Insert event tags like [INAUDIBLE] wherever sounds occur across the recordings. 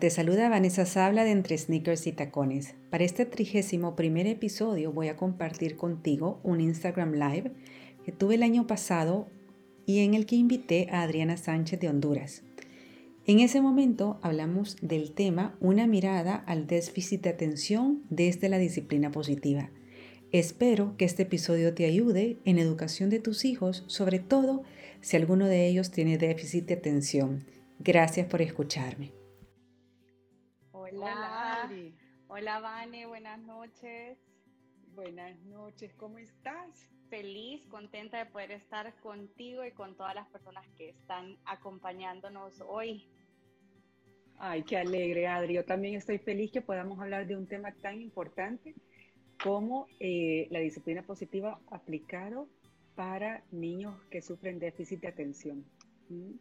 te saluda Vanessa Sabla de Entre Sneakers y Tacones. Para este trigésimo primer episodio voy a compartir contigo un Instagram Live que tuve el año pasado y en el que invité a Adriana Sánchez de Honduras. En ese momento hablamos del tema Una mirada al déficit de atención desde la disciplina positiva. Espero que este episodio te ayude en educación de tus hijos, sobre todo si alguno de ellos tiene déficit de atención. Gracias por escucharme. Hola. Hola, Vane, buenas noches. Buenas noches, ¿cómo estás? Feliz, contenta de poder estar contigo y con todas las personas que están acompañándonos hoy. Ay, qué alegre, Adri. Yo también estoy feliz que podamos hablar de un tema tan importante como eh, la disciplina positiva aplicado para niños que sufren déficit de atención. ¿Mm?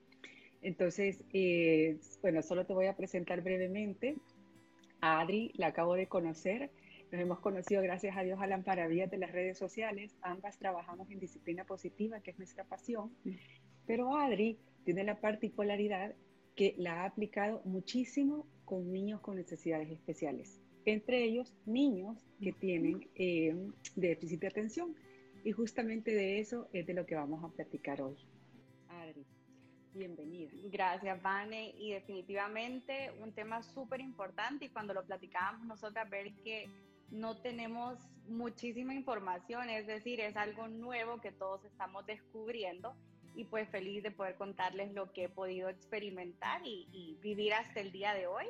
Entonces, eh, bueno, solo te voy a presentar brevemente. Adri la acabo de conocer. Nos hemos conocido, gracias a Dios, a las maravillas de las redes sociales. Ambas trabajamos en disciplina positiva, que es nuestra pasión. Pero Adri tiene la particularidad que la ha aplicado muchísimo con niños con necesidades especiales. Entre ellos, niños que tienen eh, déficit de atención. Y justamente de eso es de lo que vamos a platicar hoy. Adri. Bienvenida. Gracias, Vane. Y definitivamente un tema súper importante y cuando lo platicábamos nosotras, ver que no tenemos muchísima información, es decir, es algo nuevo que todos estamos descubriendo y pues feliz de poder contarles lo que he podido experimentar y, y vivir hasta el día de hoy.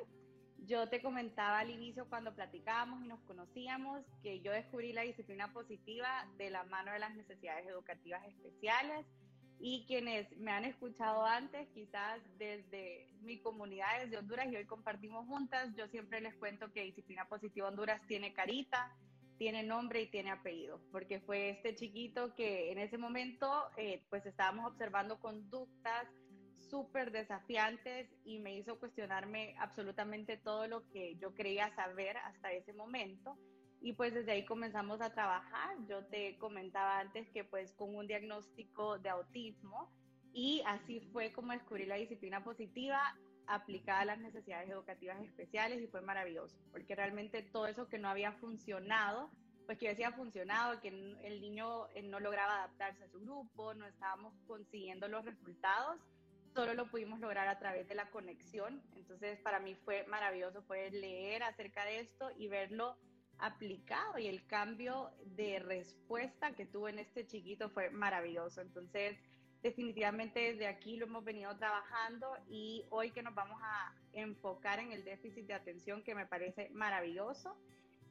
Yo te comentaba al inicio cuando platicábamos y nos conocíamos que yo descubrí la disciplina positiva de la mano de las necesidades educativas especiales y quienes me han escuchado antes, quizás desde mi comunidad, desde Honduras, y hoy compartimos juntas, yo siempre les cuento que Disciplina Positiva Honduras tiene carita, tiene nombre y tiene apellido, porque fue este chiquito que en ese momento eh, pues estábamos observando conductas súper desafiantes y me hizo cuestionarme absolutamente todo lo que yo creía saber hasta ese momento y pues desde ahí comenzamos a trabajar. Yo te comentaba antes que pues con un diagnóstico de autismo y así fue como descubrí la disciplina positiva aplicada a las necesidades educativas especiales y fue maravilloso, porque realmente todo eso que no había funcionado, pues que decía funcionado, que el niño eh, no lograba adaptarse a su grupo, no estábamos consiguiendo los resultados, solo lo pudimos lograr a través de la conexión. Entonces para mí fue maravilloso poder leer acerca de esto y verlo aplicado y el cambio de respuesta que tuvo en este chiquito fue maravilloso. Entonces, definitivamente desde aquí lo hemos venido trabajando y hoy que nos vamos a enfocar en el déficit de atención que me parece maravilloso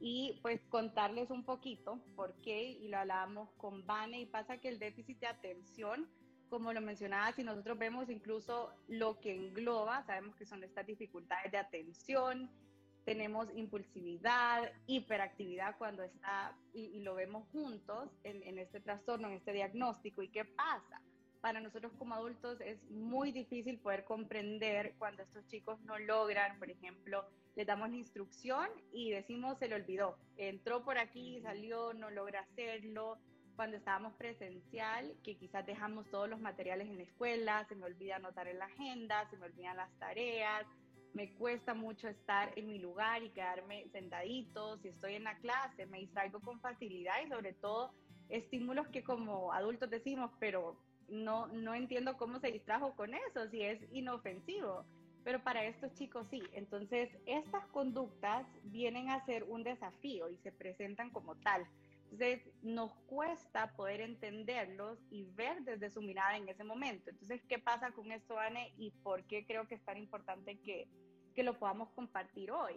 y pues contarles un poquito por qué y lo hablábamos con Vane y pasa que el déficit de atención como lo mencionaba, si nosotros vemos incluso lo que engloba, sabemos que son estas dificultades de atención, tenemos impulsividad, hiperactividad cuando está, y, lo vemos juntos en, en, este trastorno, en este diagnóstico. ¿Y qué pasa? Para nosotros como adultos es muy difícil poder comprender cuando estos chicos no logran, por ejemplo, les damos la instrucción y decimos se le olvidó, entró por aquí, salió, no logra hacerlo. Cuando estábamos presencial, que quizás dejamos todos los materiales en la escuela, se me olvida anotar en la agenda, se me olvidan las tareas, me cuesta mucho estar en mi lugar y quedarme sentadito, si estoy en la clase, me distraigo con facilidad y sobre todo estímulos que como adultos decimos, pero no, no entiendo cómo se distrajo con eso, si es inofensivo. Pero para estos chicos sí. Entonces, estas conductas vienen a ser un desafío y se presentan como tal. Entonces, nos cuesta poder entenderlos y ver desde su mirada en ese momento. Entonces, ¿qué pasa con esto, Anne? ¿Y por qué creo que es tan importante que, que lo podamos compartir hoy?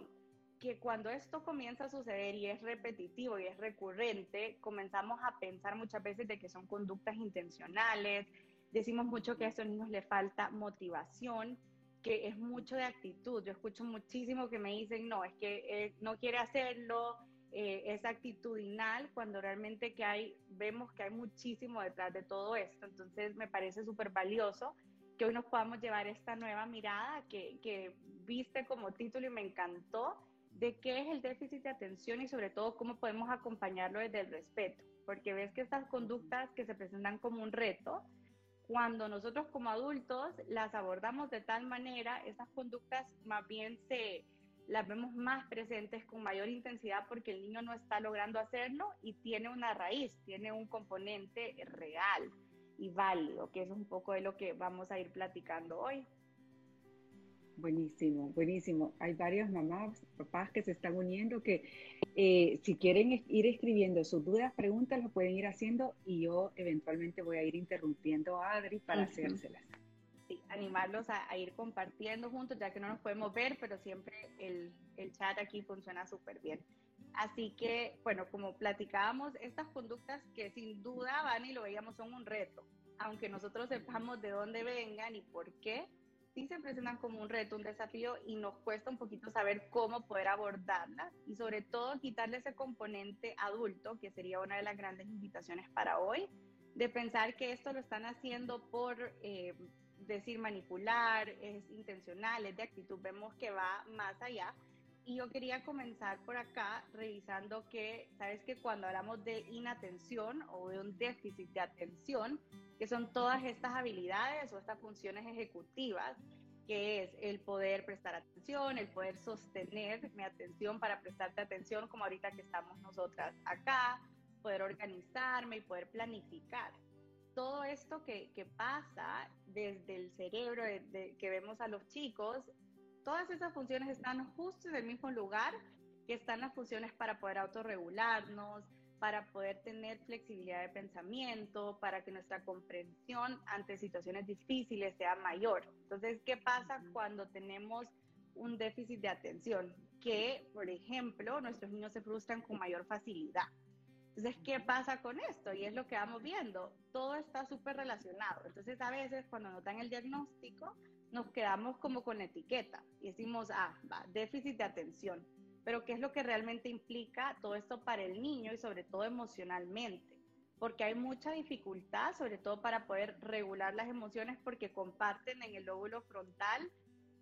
Que cuando esto comienza a suceder y es repetitivo y es recurrente, comenzamos a pensar muchas veces de que son conductas intencionales. Decimos mucho que a estos niños les falta motivación, que es mucho de actitud. Yo escucho muchísimo que me dicen, no, es que eh, no quiere hacerlo, eh, es actitudinal cuando realmente que hay, vemos que hay muchísimo detrás de todo esto. Entonces me parece súper valioso que hoy nos podamos llevar esta nueva mirada que, viste como título y me encantó de qué es el déficit de atención y sobre todo cómo podemos acompañarlo desde el respeto, porque ves que estas conductas que se presentan como un reto, cuando nosotros como adultos las abordamos de tal manera, esas conductas más bien se las vemos más presentes con mayor intensidad porque el niño no está logrando hacerlo y tiene una raíz, tiene un componente real y válido, que es un poco de lo que vamos a ir platicando hoy. Buenísimo, buenísimo. Hay varias mamás, papás que se están uniendo que eh, si quieren ir escribiendo sus dudas, preguntas, lo pueden ir haciendo y yo eventualmente voy a ir interrumpiendo a Adri para hacérselas. Sí, animarlos a, ir compartiendo juntos, ya que no nos podemos ver, pero siempre el, el chat aquí funciona súper bien. Así que, bueno, como platicábamos, estas conductas que sin duda van y lo veíamos son un reto, aunque nosotros sepamos de dónde vengan y por qué, sí se presentan como un reto, un desafío y nos cuesta un poquito saber cómo poder abordarlas y sobre todo quitarle ese componente adulto, que sería una de las grandes invitaciones para hoy, de pensar que esto lo están haciendo por eh, decir manipular, es intencional, es de actitud, vemos que va más allá. Y yo quería comenzar por acá revisando que, sabes que cuando hablamos de inatención o de un déficit de atención, que son todas estas habilidades o estas funciones ejecutivas, que es el poder prestar atención, el poder sostener mi atención para prestarte atención, como ahorita que estamos nosotras acá, poder organizarme y poder planificar. Todo esto que, que pasa desde el cerebro que vemos a los chicos, todas esas funciones están justo en el mismo lugar que están las funciones para poder autorregularnos, para poder tener flexibilidad de pensamiento, para que nuestra comprensión ante situaciones difíciles sea mayor. Entonces, ¿qué pasa cuando tenemos un déficit de atención? Que, por ejemplo, nuestros niños se frustran con mayor facilidad. Entonces, ¿qué pasa con esto? Y es lo que vamos viendo. Todo está súper relacionado. Entonces, a veces cuando nos dan el diagnóstico, nos quedamos como con etiqueta y decimos, ah, va, déficit de atención pero qué es lo que realmente implica todo esto para el niño y sobre todo emocionalmente, porque hay mucha dificultad, sobre todo para poder regular las emociones, porque comparten en el lóbulo frontal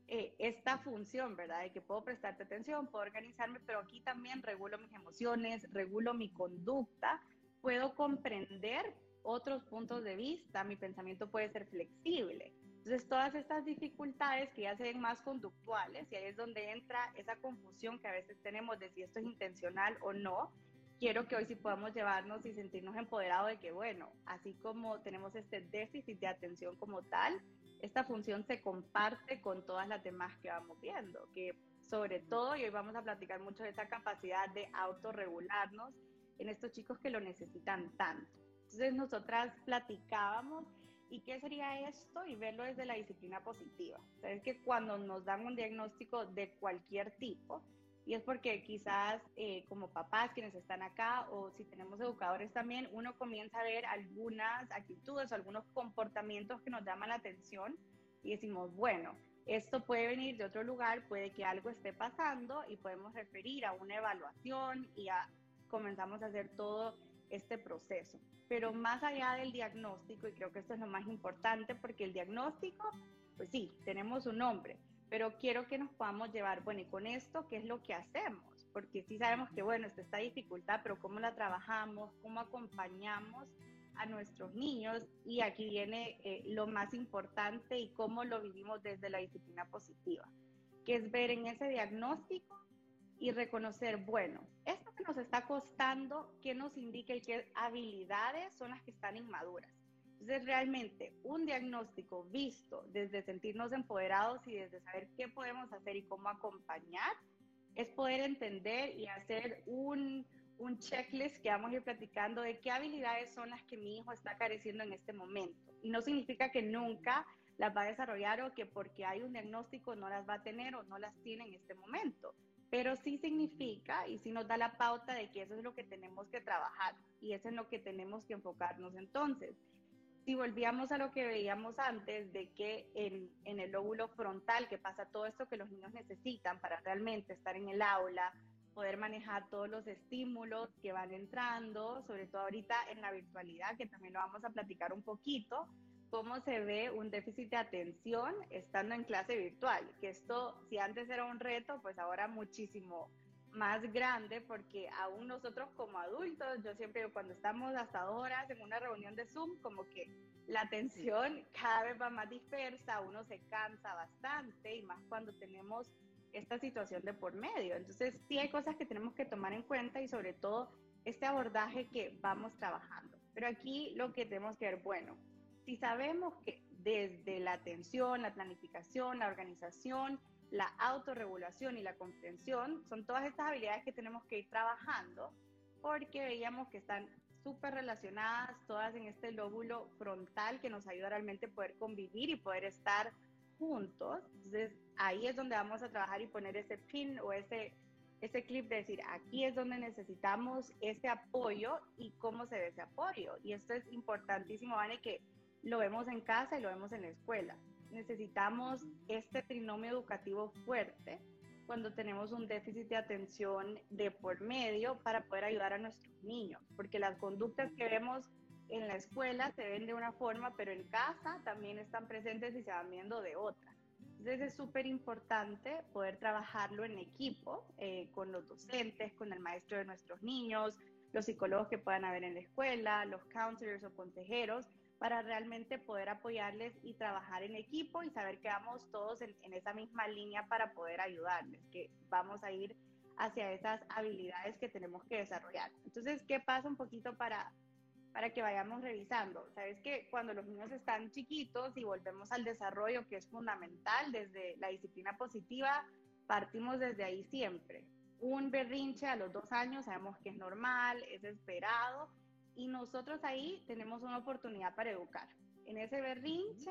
eh, esta función, ¿verdad? De que puedo prestarte atención, puedo organizarme, pero aquí también regulo mis emociones, regulo mi conducta, puedo comprender otros puntos de vista, mi pensamiento puede ser flexible. Entonces, todas estas dificultades que ya se ven más conductuales, y ahí es donde entra esa confusión que a veces tenemos de si esto es intencional o no, quiero que hoy sí podamos llevarnos y sentirnos empoderados de que, bueno, así como tenemos este déficit de atención como tal, esta función se comparte con todas las demás que vamos viendo, que sobre todo, y hoy vamos a platicar mucho de esa capacidad de autorregularnos en estos chicos que lo necesitan tanto. Entonces, nosotras platicábamos ¿Y qué sería esto? Y verlo desde la disciplina positiva. Sabes que cuando nos dan un diagnóstico de cualquier tipo, y es porque quizás eh, como papás quienes están acá o si tenemos educadores también, uno comienza a ver algunas actitudes o algunos comportamientos que nos llaman la atención y decimos, bueno, esto puede venir de otro lugar, puede que algo esté pasando y podemos referir a una evaluación y ya comenzamos a hacer todo este proceso. Pero más allá del diagnóstico, y creo que esto es lo más importante, porque el diagnóstico, pues sí, tenemos un nombre, pero quiero que nos podamos llevar, bueno, y con esto, ¿qué es lo que hacemos? Porque sí sabemos que, bueno, está esta dificultad, pero ¿cómo la trabajamos? ¿Cómo acompañamos a nuestros niños? Y aquí viene eh, lo más importante y cómo lo vivimos desde la disciplina positiva, que es ver en ese diagnóstico y reconocer, bueno, esto que nos está costando, ¿qué nos indica y qué habilidades son las que están inmaduras? Entonces, realmente un diagnóstico visto desde sentirnos empoderados y desde saber qué podemos hacer y cómo acompañar, es poder entender y hacer un, un checklist que vamos a ir platicando de qué habilidades son las que mi hijo está careciendo en este momento. Y no significa que nunca las va a desarrollar o que porque hay un diagnóstico no las va a tener o no las tiene en este momento pero sí significa y sí nos da la pauta de que eso es lo que tenemos que trabajar y es en lo que tenemos que enfocarnos entonces. Si volvíamos a lo que veíamos antes, de que en, en el lóbulo frontal, que pasa todo esto que los niños necesitan para realmente estar en el aula, poder manejar todos los estímulos que van entrando, sobre todo ahorita en la virtualidad, que también lo vamos a platicar un poquito, cómo se ve un déficit de atención estando en clase virtual, que esto, si antes era un reto, pues ahora muchísimo más grande porque aún nosotros como adultos, yo siempre cuando estamos hasta horas en una reunión de Zoom, como que la atención cada vez va más dispersa, uno se cansa bastante y más cuando tenemos esta situación de por medio. Entonces sí hay cosas que tenemos que tomar en cuenta y sobre todo este abordaje que vamos trabajando. Pero aquí lo que tenemos que ver, bueno, si sabemos que desde la atención, la planificación, la organización, la autorregulación y la comprensión son todas estas habilidades que tenemos que ir trabajando porque veíamos que están súper relacionadas todas en este lóbulo frontal que nos ayuda realmente a poder convivir y poder estar juntos. Entonces ahí es donde vamos a trabajar y poner ese pin o ese, ese clip de decir, aquí es donde necesitamos ese apoyo y cómo se ve ese apoyo. Y esto es importantísimo, Vane, que lo vemos en casa y lo vemos en la escuela necesitamos este trinomio educativo fuerte cuando tenemos un déficit de atención de por medio para poder ayudar a nuestros niños, porque las conductas que vemos en la escuela se ven de una forma, pero en casa también están presentes y se van viendo de otra. Entonces es súper importante poder trabajarlo en equipo, eh, con los docentes, con el maestro de nuestros niños, los psicólogos que puedan haber en la escuela, los counselors o consejeros, para realmente poder apoyarles y trabajar en equipo y saber que vamos todos en, esa misma línea para poder ayudarles, que vamos a ir hacia esas habilidades que tenemos que desarrollar. Entonces, ¿qué pasa un poquito para, para que vayamos revisando? Sabes que cuando los niños están chiquitos y volvemos al desarrollo, que es fundamental desde la disciplina positiva, partimos desde ahí siempre. Un berrinche a los dos años sabemos que es normal, es esperado, y nosotros ahí tenemos una oportunidad para educar. En ese berrinche,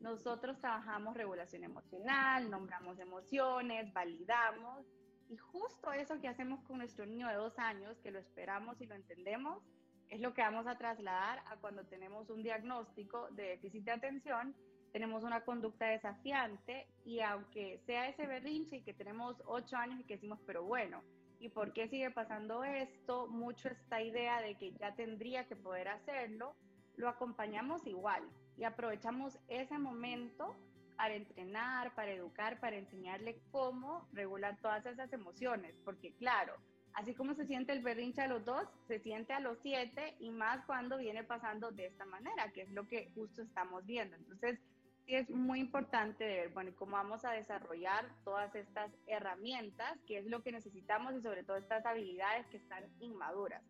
nosotros trabajamos regulación emocional, nombramos emociones, validamos. Y justo eso que hacemos con nuestro niño de dos años, que lo esperamos y lo entendemos, es lo que vamos a trasladar a cuando tenemos un diagnóstico de déficit de atención, tenemos una conducta desafiante y aunque sea ese berrinche y que tenemos ocho años y que decimos, pero bueno, ¿Y por qué sigue pasando esto? Mucho esta idea de que ya tendría que poder hacerlo, lo acompañamos igual y aprovechamos ese momento para entrenar, para educar, para enseñarle cómo regular todas esas emociones, porque claro, así como se siente el berrinche a los dos, se siente a los siete y más cuando viene pasando de esta manera, que es lo que justo estamos viendo. Entonces, es muy importante ver, bueno, cómo vamos a desarrollar todas estas herramientas, qué es lo que necesitamos y sobre todo estas habilidades que están inmaduras.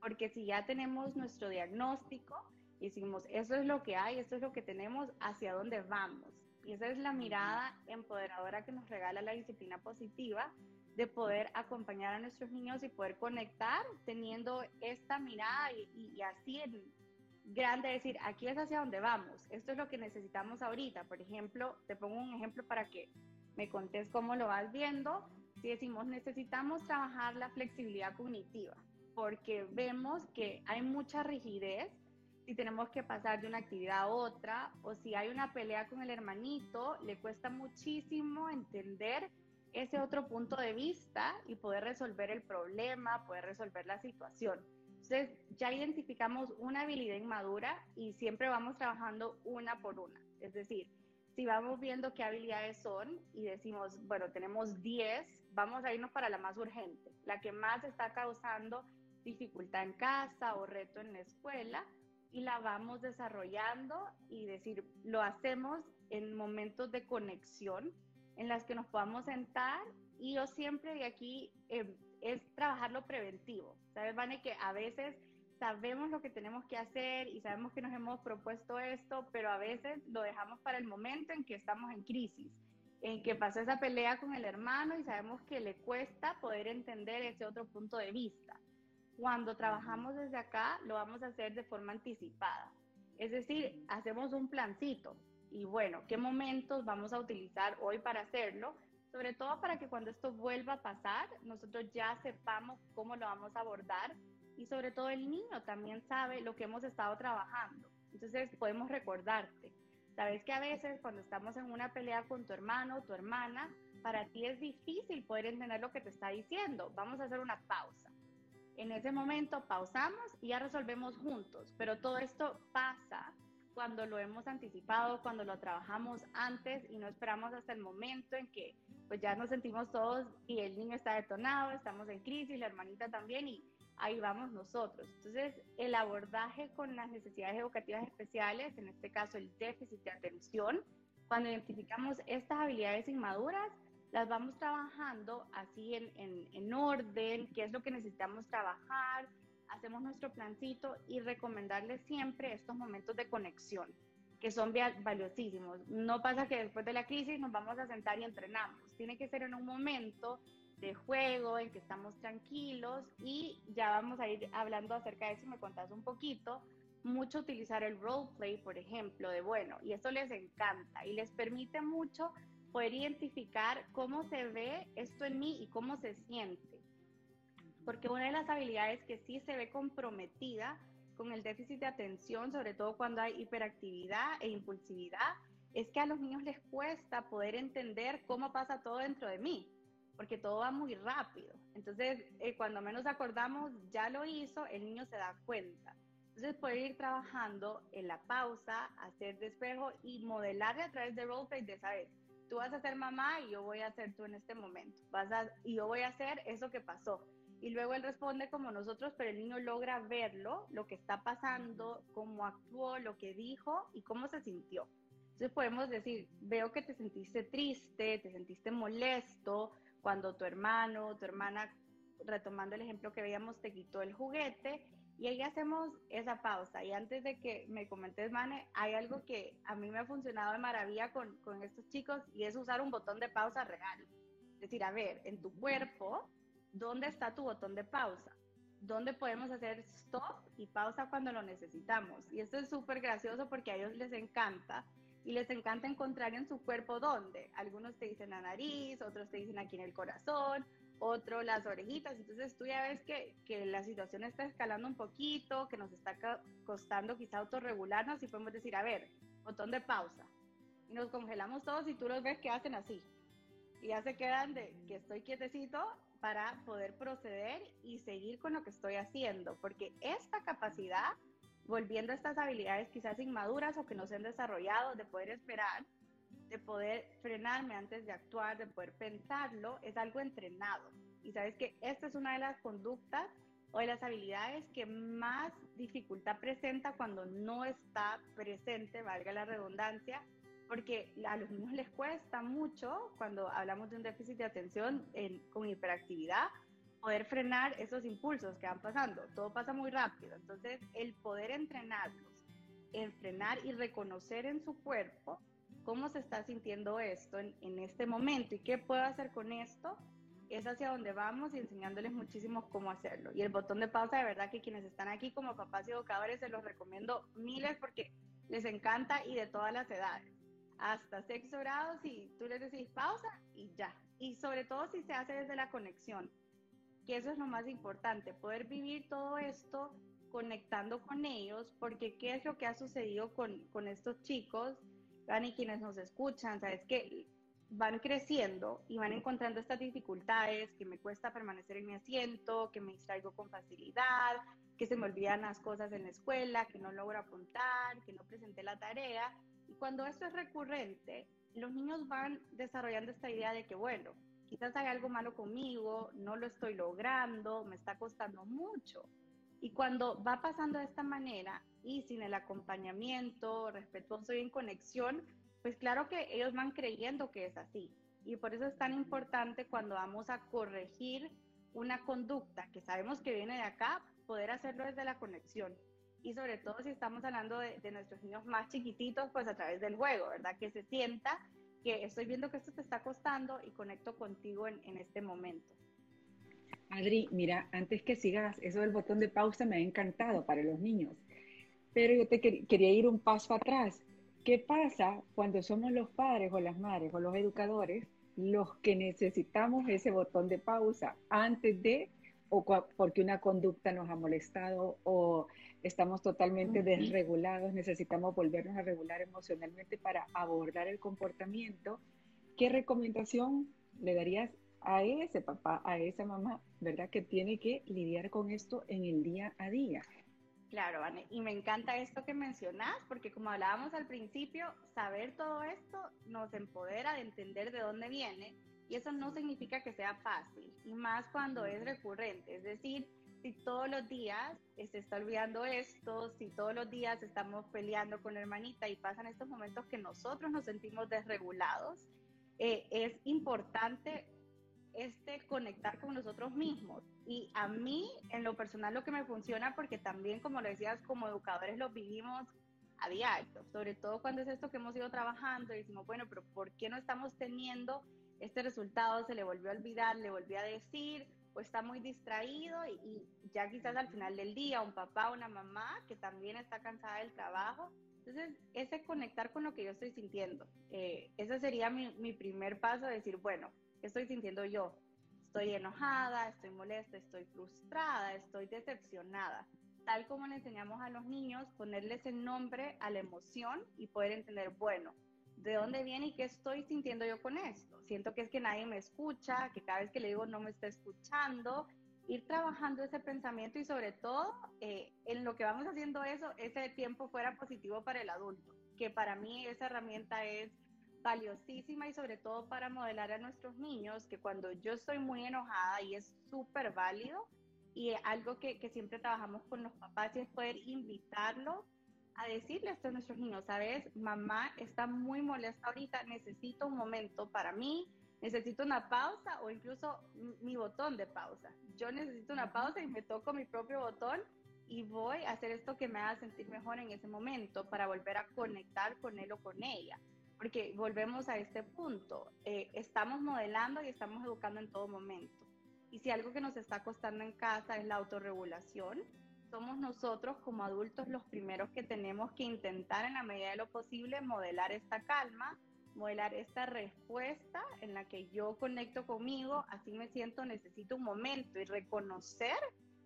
Porque si ya tenemos nuestro diagnóstico y decimos, eso es lo que hay, esto es lo que tenemos, hacia dónde vamos. Y esa es la mirada empoderadora que nos regala la disciplina positiva de poder acompañar a nuestros niños y poder conectar teniendo esta mirada y, y así en, grande decir, aquí es hacia donde vamos, esto es lo que necesitamos ahorita. Por ejemplo, te pongo un ejemplo para que me contes cómo lo vas viendo. Si decimos, necesitamos trabajar la flexibilidad cognitiva, porque vemos que hay mucha rigidez si tenemos que pasar de una actividad a otra, o si hay una pelea con el hermanito, le cuesta muchísimo entender ese otro punto de vista y poder resolver el problema, poder resolver la situación. Entonces, ya identificamos una habilidad inmadura y siempre vamos trabajando una por una. Es decir, si vamos viendo qué habilidades son y decimos, bueno, tenemos 10, vamos a irnos para la más urgente, la que más está causando dificultad en casa o reto en la escuela y la vamos desarrollando y decir, lo hacemos en momentos de conexión en las que nos podamos sentar y yo siempre de aquí eh, es trabajar lo preventivo. ¿Sabes, Vane? Que a veces sabemos lo que tenemos que hacer y sabemos que nos hemos propuesto esto, pero a veces lo dejamos para el momento en que estamos en crisis, en que pasó esa pelea con el hermano y sabemos que le cuesta poder entender ese otro punto de vista. Cuando trabajamos desde acá, lo vamos a hacer de forma anticipada. Es decir, hacemos un plancito y bueno, ¿qué momentos vamos a utilizar hoy para hacerlo? Sobre todo para que cuando esto vuelva a pasar, nosotros ya sepamos cómo lo vamos a abordar y sobre todo el niño también sabe lo que hemos estado trabajando. Entonces podemos recordarte. Sabes que a veces cuando estamos en una pelea con tu hermano o tu hermana, para ti es difícil poder entender lo que te está diciendo. Vamos a hacer una pausa. En ese momento pausamos y ya resolvemos juntos, pero todo esto pasa cuando lo hemos anticipado, cuando lo trabajamos antes y no esperamos hasta el momento en que pues ya nos sentimos todos y el niño está detonado, estamos en crisis, la hermanita también y ahí vamos nosotros. Entonces, el abordaje con las necesidades educativas especiales, en este caso el déficit de atención, cuando identificamos estas habilidades inmaduras, las vamos trabajando así en, en, en orden, qué es lo que necesitamos trabajar, hacemos nuestro plancito y recomendarles siempre estos momentos de conexión que son valiosísimos. No pasa que después de la crisis nos vamos a sentar y entrenamos. Tiene que ser en un momento de juego en que estamos tranquilos y ya vamos a ir hablando acerca de eso, me contás un poquito. Mucho utilizar el roleplay, por ejemplo, de bueno, y eso les encanta y les permite mucho poder identificar cómo se ve esto en mí y cómo se siente. Porque una de las habilidades que sí se ve comprometida con el déficit de atención, sobre todo cuando hay hiperactividad e impulsividad, es que a los niños les cuesta poder entender cómo pasa todo dentro de mí, porque todo va muy rápido. Entonces, eh, cuando menos acordamos, ya lo hizo, el niño se da cuenta. Entonces, poder ir trabajando en la pausa, hacer despejo y modelarle a través de roleplay de saber, tú vas a ser mamá y yo voy a ser tú en este momento. Vas a, y yo voy a hacer eso que pasó y luego él responde como nosotros, pero el niño logra verlo, lo que está pasando, cómo actuó, lo que dijo y cómo se sintió. Entonces podemos decir, veo que te sentiste triste, te sentiste molesto cuando tu hermano, tu hermana, retomando el ejemplo que veíamos, te quitó el juguete y ahí hacemos esa pausa. Y antes de que me comentes, Mane, hay algo que a mí me ha funcionado de maravilla con, con estos chicos y es usar un botón de pausa real. Es decir, a ver, en tu cuerpo, ¿dónde está tu botón de pausa? ¿Dónde podemos hacer stop y pausa cuando lo necesitamos? Y esto es súper gracioso porque a ellos les encanta y les encanta encontrar en su cuerpo dónde. Algunos te dicen la nariz, otros te dicen aquí en el corazón, otro las orejitas. Entonces tú ya ves que, que la situación está escalando un poquito, que nos está costando quizá autorregularnos y podemos decir, a ver, botón de pausa. Y nos congelamos todos y tú los ves que hacen así. Y ya se quedan de que estoy quietecito para poder proceder y seguir con lo que estoy haciendo, porque esta capacidad, volviendo a estas habilidades quizás inmaduras o que no se han desarrollado, de poder esperar, de poder frenarme antes de actuar, de poder pensarlo, es algo entrenado. Y sabes que esta es una de las conductas o de las habilidades que más dificultad presenta cuando no está presente, valga la redundancia, porque a los niños les cuesta mucho, cuando hablamos de un déficit de atención con hiperactividad, poder frenar esos impulsos que van pasando. Todo pasa muy rápido. Entonces, el poder entrenarlos en frenar y reconocer en su cuerpo cómo se está sintiendo esto en, en este momento y qué puedo hacer con esto, es hacia donde vamos y enseñándoles muchísimo cómo hacerlo. Y el botón de pausa, de verdad que quienes están aquí como papás y educadores, se los recomiendo miles porque les encanta y de todas las edades hasta sexto grado, si tú les decís pausa y ya. Y sobre todo si se hace desde la conexión, que eso es lo más importante, poder vivir todo esto conectando con ellos, porque qué es lo que ha sucedido con, con estos chicos, van y quienes nos escuchan, sabes que van creciendo y van encontrando estas dificultades, que me cuesta permanecer en mi asiento, que me distraigo con facilidad, que se me olvidan las cosas en la escuela, que no logro apuntar, que no presenté la tarea. Y cuando esto es recurrente, los niños van desarrollando esta idea de que, bueno, quizás hay algo malo conmigo, no lo estoy logrando, me está costando mucho. Y cuando va pasando de esta manera y sin el acompañamiento respetuoso y en conexión, pues claro que ellos van creyendo que es así. Y por eso es tan importante cuando vamos a corregir una conducta que sabemos que viene de acá, poder hacerlo desde la conexión y sobre todo si estamos hablando de, nuestros niños más chiquititos, pues a través del juego, ¿verdad? Que se sienta que estoy viendo que esto te está costando y conecto contigo en, en este momento. Adri, mira, antes que sigas, eso del botón de pausa me ha encantado para los niños, pero yo te quería ir un paso atrás. ¿Qué pasa cuando somos los padres o las madres o los educadores los que necesitamos ese botón de pausa antes de o porque una conducta nos ha molestado o estamos totalmente desregulados, necesitamos volvernos a regular emocionalmente para abordar el comportamiento, ¿qué recomendación le darías a ese papá, a esa mamá, verdad, que tiene que lidiar con esto en el día a día? Claro, Anne, y me encanta esto que mencionas, porque como hablábamos al principio, saber todo esto nos empodera de entender de dónde viene Y eso no significa que sea fácil, y más cuando es recurrente. Es decir, si todos los días se está olvidando esto, si todos los días estamos peleando con la hermanita y pasan estos momentos que nosotros nos sentimos desregulados, eh, es importante este conectar con nosotros mismos. Y a mí, en lo personal, lo que me funciona, porque también, como lo decías, como educadores lo vivimos a diario, sobre todo cuando es esto que hemos ido trabajando y decimos, bueno, pero ¿por qué no estamos teniendo este resultado? Se le volvió a olvidar, le volvió a decir, o está muy distraído y, ya quizás al final del día un papá una mamá que también está cansada del trabajo. Entonces, ese conectar con lo que yo estoy sintiendo, eh, ese sería mi, mi primer paso, decir, bueno, ¿qué estoy sintiendo yo? Estoy enojada, estoy molesta, estoy frustrada, estoy decepcionada. Tal como le enseñamos a los niños, ponerles el nombre a la emoción y poder entender, bueno, de dónde viene y qué estoy sintiendo yo con esto. Siento que es que nadie me escucha, que cada vez que le digo no me está escuchando. Ir trabajando ese pensamiento y sobre todo eh, en lo que vamos haciendo eso, ese tiempo fuera positivo para el adulto, que para mí esa herramienta es valiosísima y sobre todo para modelar a nuestros niños que cuando yo estoy muy enojada y es súper válido y algo que, que siempre trabajamos con los papás y es poder invitarlo a decirle esto a nuestros niños, ¿sabes? Mamá está muy molesta ahorita, necesito un momento para mí, necesito una pausa o incluso mi botón de pausa. Yo necesito una pausa y me toco mi propio botón y voy a hacer esto que me haga sentir mejor en ese momento para volver a conectar con él o con ella. Porque volvemos a este punto, eh, estamos modelando y estamos educando en todo momento. Y si algo que nos está costando en casa es la autorregulación, somos nosotros como adultos los primeros que tenemos que intentar en la medida de lo posible modelar esta calma, modelar esta respuesta en la que yo conecto conmigo, así me siento, necesito un momento y reconocer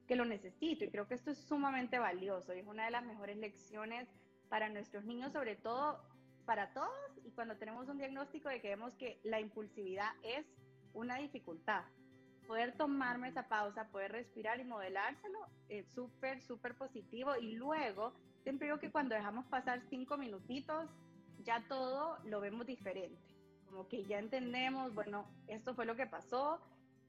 que lo necesito. Y creo que esto es sumamente valioso y es una de las mejores lecciones para nuestros niños, sobre todo para todos y cuando tenemos un diagnóstico de que vemos que la impulsividad es una dificultad poder tomarme esa pausa, poder respirar y modelárselo, es súper, súper positivo. Y luego, siempre digo que cuando dejamos pasar cinco minutitos, ya todo lo vemos diferente. Como que ya entendemos, bueno, esto fue lo que pasó,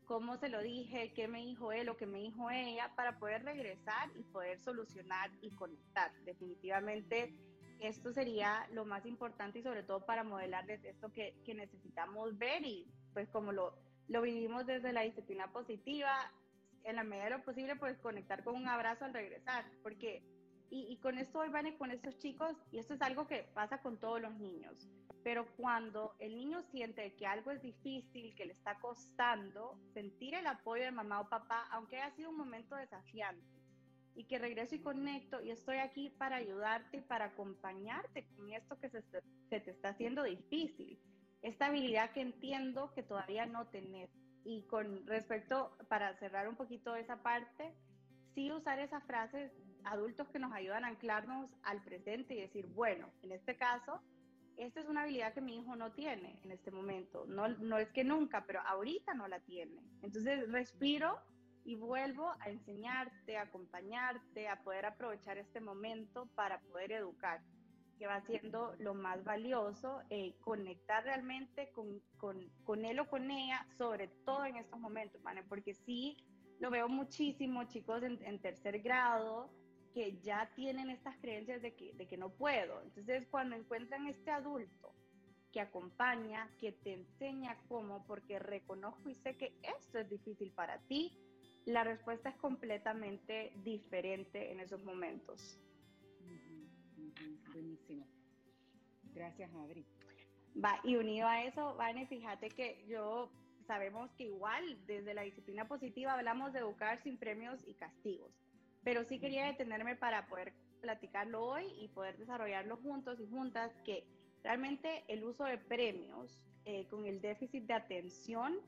cómo se lo dije, qué me dijo él o qué me dijo ella, para poder regresar y poder solucionar y conectar. Definitivamente esto sería lo más importante y sobre todo para modelarles esto que, que necesitamos ver y pues como lo, lo vivimos desde la disciplina positiva, en la medida de lo posible, pues conectar con un abrazo al regresar, porque, y, con esto hoy van con estos chicos, y esto es algo que pasa con todos los niños, pero cuando el niño siente que algo es difícil, que le está costando, sentir el apoyo de mamá o papá, aunque haya sido un momento desafiante, y que regreso y conecto y estoy aquí para ayudarte y para acompañarte con esto que se, se te está haciendo difícil esta habilidad que entiendo que todavía no tener. Y con respecto, para cerrar un poquito esa parte, sí usar esa frase, adultos que nos ayudan a anclarnos al presente y decir, bueno, en este caso, esta es una habilidad que mi hijo no tiene en este momento. No, no es que nunca, pero ahorita no la tiene. Entonces respiro y vuelvo a enseñarte, a acompañarte, a poder aprovechar este momento para poder educar que va siendo lo más valioso, eh, conectar realmente con, con, con, él o con ella, sobre todo en estos momentos, ¿vale? porque sí lo veo muchísimo, chicos en, en, tercer grado, que ya tienen estas creencias de que, de que no puedo. Entonces, cuando encuentran este adulto que acompaña, que te enseña cómo, porque reconozco y sé que esto es difícil para ti, la respuesta es completamente diferente en esos momentos. Buenísimo. Gracias, Adri. Va, y unido a eso, Vane, fíjate que yo sabemos que igual desde la disciplina positiva hablamos de educar sin premios y castigos, pero sí quería detenerme para poder platicarlo hoy y poder desarrollarlo juntos y juntas, que realmente el uso de premios eh, con el déficit de atención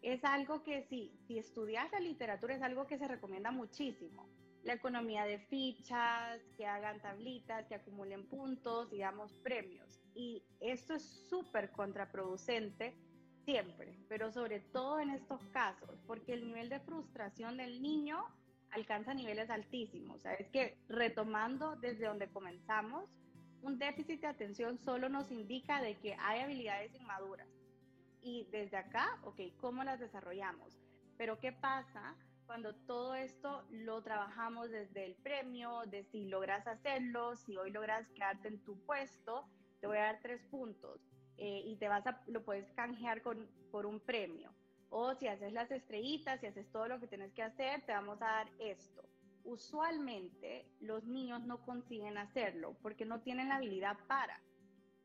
es algo que sí, si estudias la literatura es algo que se recomienda muchísimo, la economía de fichas, que hagan tablitas, que acumulen puntos y damos premios. Y esto es súper contraproducente siempre, pero sobre todo en estos casos, porque el nivel de frustración del niño alcanza niveles altísimos. es que retomando desde donde comenzamos, un déficit de atención solo nos indica de que hay habilidades inmaduras. y desde acá, ok, ¿cómo las desarrollamos? Pero ¿qué pasa cuando todo esto lo trabajamos desde el premio, de si logras hacerlo, si hoy logras quedarte en tu puesto, te voy a dar tres puntos eh, y te vas a, lo puedes canjear con, por un premio. O si haces las estrellitas, si haces todo lo que tienes que hacer, te vamos a dar esto. Usualmente los niños no consiguen hacerlo porque no tienen la habilidad para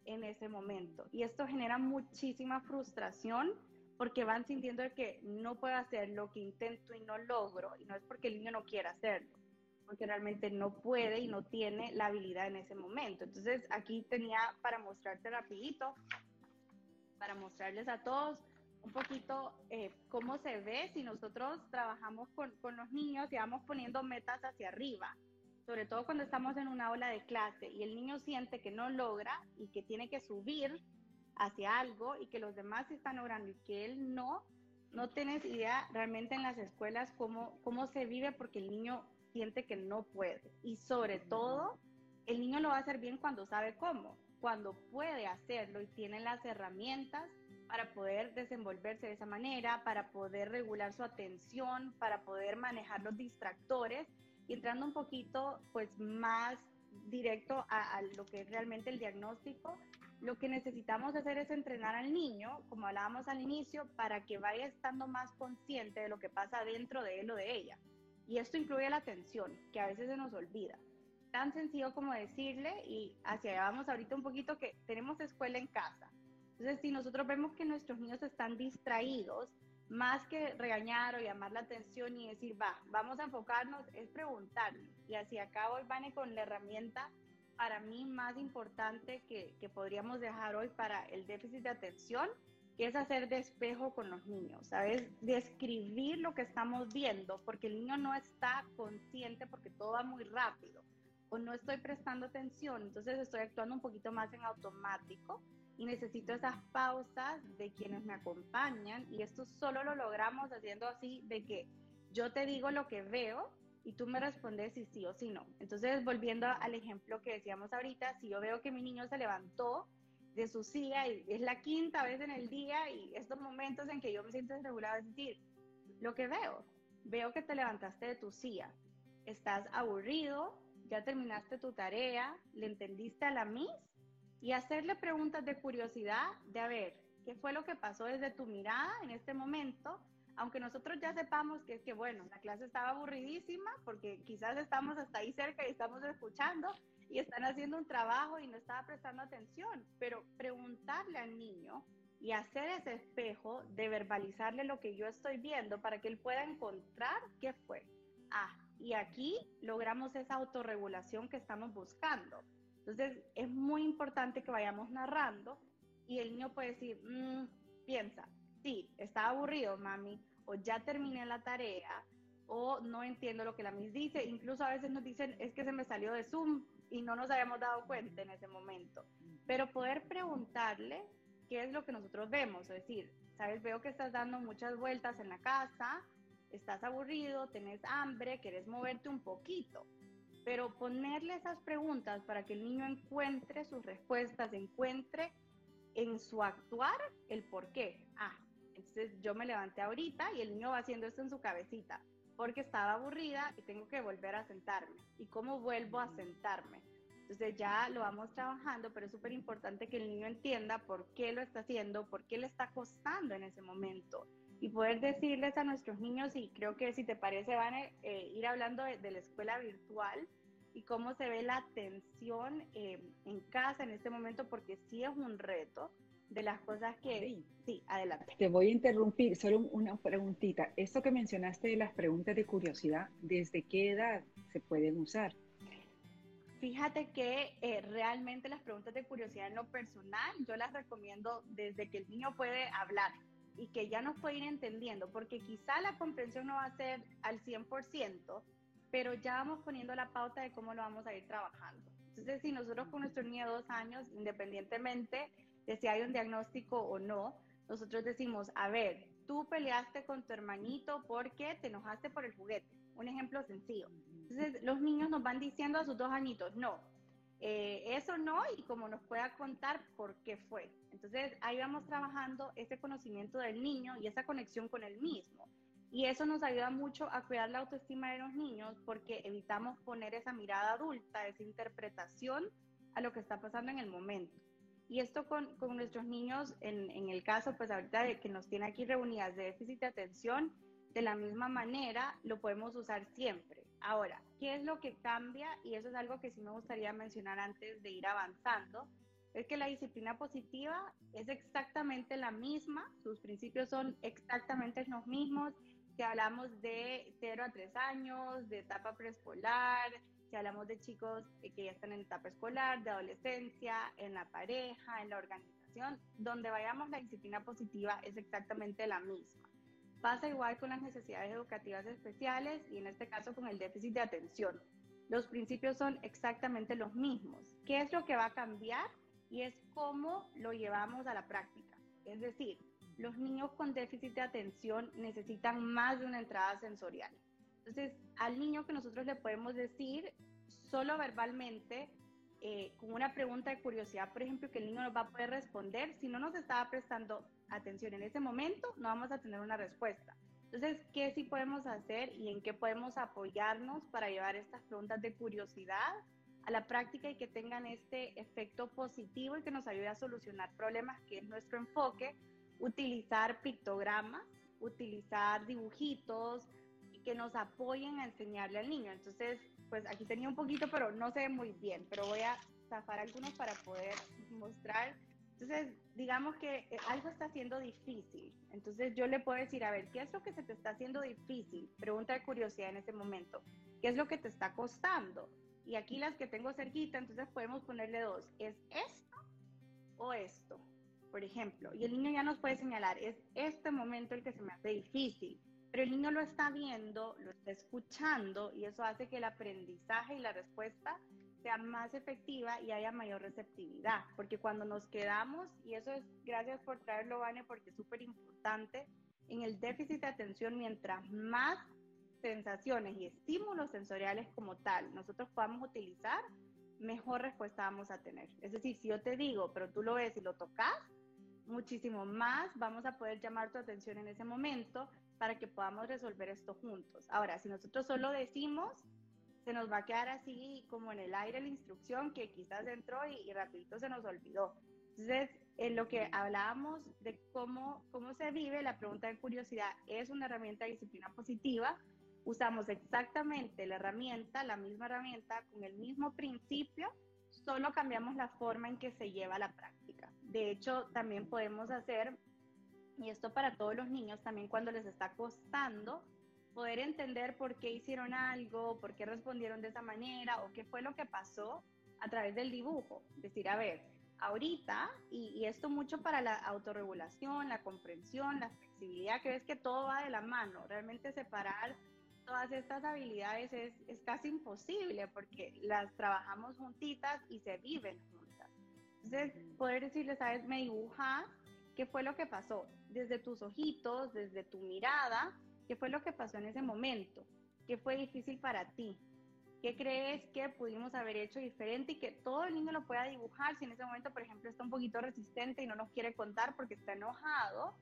en ese momento. Y esto genera muchísima frustración porque van sintiendo que no puedo hacer lo que intento y no logro. Y no es porque el niño no quiera hacerlo, porque realmente no puede y no tiene la habilidad en ese momento. Entonces aquí tenía para mostrarte rapidito, para mostrarles a todos un poquito eh, cómo se ve si nosotros trabajamos con, con los niños y vamos poniendo metas hacia arriba sobre todo cuando estamos en una aula de clase y el niño siente que no logra y que tiene que subir hacia algo y que los demás están logrando y que él no, no tienes idea realmente en las escuelas cómo, cómo se vive porque el niño siente que no puede. Y sobre todo, el niño lo va a hacer bien cuando sabe cómo, cuando puede hacerlo y tiene las herramientas para poder desenvolverse de esa manera, para poder regular su atención, para poder manejar los distractores y entrando un poquito pues más directo a, lo que es realmente el diagnóstico, lo que necesitamos hacer es entrenar al niño, como hablábamos al inicio, para que vaya estando más consciente de lo que pasa dentro de él o de ella. Y esto incluye la atención, que a veces se nos olvida. Tan sencillo como decirle, y hacia allá vamos ahorita un poquito, que tenemos escuela en casa. Entonces, si nosotros vemos que nuestros niños están distraídos, más que regañar o llamar la atención y decir, va, vamos a enfocarnos, es preguntarle. Y así acá hoy, Vane, con la herramienta para mí más importante que, que podríamos dejar hoy para el déficit de atención, que es hacer despejo con los niños, ¿sabes? Describir lo que estamos viendo, porque el niño no está consciente porque todo va muy rápido o no estoy prestando atención, entonces estoy actuando un poquito más en automático y necesito esas pausas de quienes me acompañan y esto solo lo logramos haciendo así de que yo te digo lo que veo y tú me respondes si sí o si no. Entonces, volviendo al ejemplo que decíamos ahorita, si yo veo que mi niño se levantó de su silla y es la quinta vez en el día y estos momentos en que yo me siento desregulada, es decir, lo que veo, veo que te levantaste de tu silla, estás aburrido, ya terminaste tu tarea, le entendiste a la Miss y hacerle preguntas de curiosidad de a ver, ¿qué fue lo que pasó desde tu mirada en este momento? Aunque nosotros ya sepamos que es que, bueno, la clase estaba aburridísima porque quizás estamos hasta ahí cerca y estamos escuchando y están haciendo un trabajo y no estaba prestando atención, pero preguntarle al niño y hacer ese espejo de verbalizarle lo que yo estoy viendo para que él pueda encontrar qué fue. Ah, y aquí logramos esa autorregulación que estamos buscando. Entonces, es muy importante que vayamos narrando y el niño puede decir, mm, piensa, sí, está aburrido, mami, o ya terminé la tarea, o no entiendo lo que la Miss dice. Incluso a veces nos dicen, es que se me salió de Zoom y no nos habíamos dado cuenta en ese momento. Pero poder preguntarle qué es lo que nosotros vemos, es decir, sabes, veo que estás dando muchas vueltas en la casa, estás aburrido, tenés hambre, quieres moverte un poquito pero ponerle esas preguntas para que el niño encuentre sus respuestas, encuentre en su actuar el por qué. Ah, entonces yo me levanté ahorita y el niño va haciendo esto en su cabecita, porque estaba aburrida y tengo que volver a sentarme. ¿Y cómo vuelvo a sentarme? Entonces ya lo vamos trabajando, pero es súper importante que el niño entienda por qué lo está haciendo, por qué le está costando en ese momento. Y poder decirles a nuestros niños, y creo que si te parece, van a eh, ir hablando de la escuela virtual, y cómo se ve la atención eh, en casa en este momento, porque sí es un reto de las cosas que... Sí, sí, adelante. Te voy a interrumpir, solo una preguntita. Esto que mencionaste de las preguntas de curiosidad, ¿desde qué edad se pueden usar? Fíjate que eh, realmente las preguntas de curiosidad en lo personal, yo las recomiendo desde que el niño puede hablar y que ya nos puede ir entendiendo, porque quizá la comprensión no va a ser al 100%, pero ya vamos poniendo la pauta de cómo lo vamos a ir trabajando. Entonces, si nosotros con nuestro niño de dos años, independientemente de si hay un diagnóstico o no, nosotros decimos, a ver, tú peleaste con tu hermanito porque te enojaste por el juguete. Un ejemplo sencillo. Entonces, los niños nos van diciendo a sus dos añitos, no, eh, eso no y como nos pueda contar por qué fue. Entonces ahí vamos trabajando ese conocimiento del niño y esa conexión con el mismo. Y eso nos ayuda mucho a cuidar la autoestima de los niños porque evitamos poner esa mirada adulta, esa interpretación a lo que está pasando en el momento. Y esto con, con nuestros niños, en, en, el caso, pues ahorita de que nos tiene aquí reunidas de déficit de atención, de la misma manera lo podemos usar siempre. Ahora, ¿qué es lo que cambia? Y eso es algo que sí me gustaría mencionar antes de ir avanzando. Es que la disciplina positiva es exactamente la misma, sus principios son exactamente los mismos. Si hablamos de 0 a 3 años, de etapa preescolar, si hablamos de chicos que ya están en etapa escolar, de adolescencia, en la pareja, en la organización, donde vayamos la disciplina positiva es exactamente la misma. Pasa igual con las necesidades educativas especiales y en este caso con el déficit de atención. Los principios son exactamente los mismos. ¿Qué es lo que va a cambiar? Y es cómo lo llevamos a la práctica. Es decir, los niños con déficit de atención necesitan más de una entrada sensorial. Entonces, al niño que nosotros le podemos decir solo verbalmente, eh, con una pregunta de curiosidad, por ejemplo, que el niño nos va a poder responder, si no nos estaba prestando atención en ese momento, no vamos a tener una respuesta. Entonces, ¿qué sí podemos hacer y en qué podemos apoyarnos para llevar estas preguntas de curiosidad a la práctica y que tengan este efecto positivo y que nos ayude a solucionar problemas, que es nuestro enfoque? Utilizar pictogramas, utilizar dibujitos que nos apoyen a enseñarle al niño. Entonces, pues aquí tenía un poquito, pero no se muy bien, pero voy a zafar algunos para poder mostrar entonces, digamos que eh, algo está siendo difícil. Entonces, yo le puedo decir, a ver, ¿qué es lo que se te está haciendo difícil? Pregunta de curiosidad en ese momento. ¿Qué es lo que te está costando? Y aquí las que tengo cerquita, entonces podemos ponerle dos. ¿Es esto o esto? Por ejemplo, y el niño ya nos puede señalar, es este momento el que se me hace difícil, pero el niño lo está viendo, lo está escuchando y eso hace que el aprendizaje y la respuesta sea más efectiva y haya mayor receptividad, porque cuando nos quedamos, y eso es gracias por traerlo, Vane, porque es súper importante, en el déficit de atención, mientras más sensaciones y estímulos sensoriales como tal nosotros podamos utilizar, mejor respuesta vamos a tener. Es decir, si yo te digo, pero tú lo ves y lo tocas, muchísimo más vamos a poder llamar tu atención en ese momento para que podamos resolver esto juntos. Ahora, si nosotros solo decimos, se nos va a quedar así como en el aire la instrucción que quizás entró y, rapidito se nos olvidó. Entonces, en lo que hablábamos de cómo, cómo se vive, la pregunta de curiosidad es una herramienta de disciplina positiva. Usamos exactamente la herramienta, la misma herramienta, con el mismo principio, solo cambiamos la forma en que se lleva la práctica. De hecho, también podemos hacer, y esto para todos los niños, también cuando les está costando, poder entender por qué hicieron algo, por qué respondieron de esa manera o qué fue lo que pasó a través del dibujo. Decir, a ver, ahorita, y, esto mucho para la autorregulación, la comprensión, la flexibilidad, que ves que todo va de la mano. Realmente separar todas estas habilidades es, es casi imposible porque las trabajamos juntitas y se viven juntas. Entonces, poder decirle, sabes, me dibujas, ¿qué fue lo que pasó? Desde tus ojitos, desde tu mirada, ¿Qué fue lo que pasó en ese momento? ¿Qué fue difícil para ti? ¿Qué crees que pudimos haber hecho diferente y que todo el niño lo pueda dibujar? Si en ese momento, por ejemplo, está un poquito resistente y no nos quiere contar porque está enojado,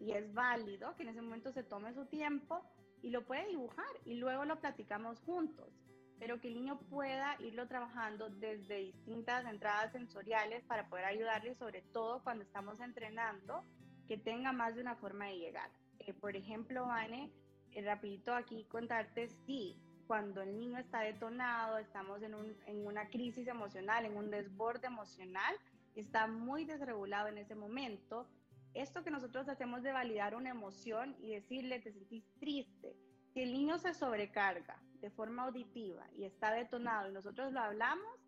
y es válido que en ese momento se tome su tiempo y lo puede dibujar y luego lo platicamos juntos, pero que el niño pueda irlo trabajando desde distintas entradas sensoriales para poder ayudarle, sobre todo cuando estamos entrenando, que tenga más de una forma de llegar por ejemplo, Vane, eh, rapidito aquí contarte, sí, cuando el niño está detonado, estamos en, un, en una crisis emocional, en un desborde emocional, está muy desregulado en ese momento. Esto que nosotros hacemos de validar una emoción y decirle, te sentís triste, si el niño se sobrecarga de forma auditiva y está detonado y nosotros lo hablamos,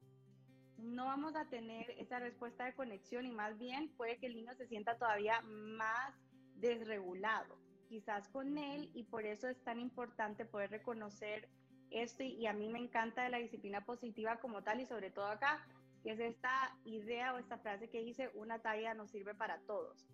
no vamos a tener esa respuesta de conexión y más bien puede que el niño se sienta todavía más desregulado, quizás con él, y por eso es tan importante poder reconocer esto, y, a mí me encanta de la disciplina positiva como tal, y sobre todo acá, que es esta idea o esta frase que dice, una talla nos sirve para todos.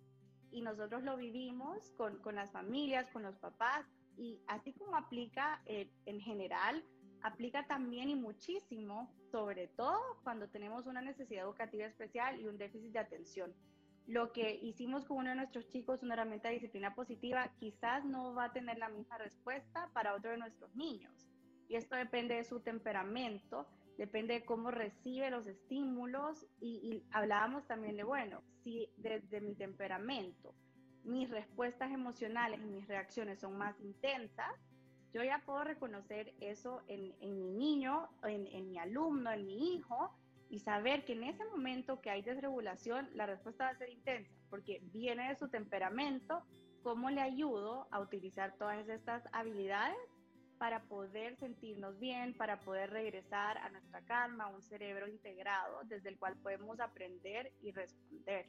Y nosotros lo vivimos con, con las familias, con los papás, y así como aplica eh, en general, aplica también y muchísimo sobre todo cuando tenemos una necesidad educativa especial y un déficit de atención. Lo que hicimos con uno de nuestros chicos, una herramienta de disciplina positiva, quizás no va a tener la misma respuesta para otro de nuestros niños. Y esto depende de su temperamento, depende de cómo recibe los estímulos y, y hablábamos también de, bueno, si desde mi temperamento mis respuestas emocionales y mis reacciones son más intensas, yo ya puedo reconocer eso en, mi niño, en, en, mi alumno, en mi hijo, y saber que en ese momento que hay desregulación, la respuesta va a ser intensa, porque viene de su temperamento, cómo le ayudo a utilizar todas estas habilidades para poder sentirnos bien, para poder regresar a nuestra calma, a un cerebro integrado desde el cual podemos aprender y responder.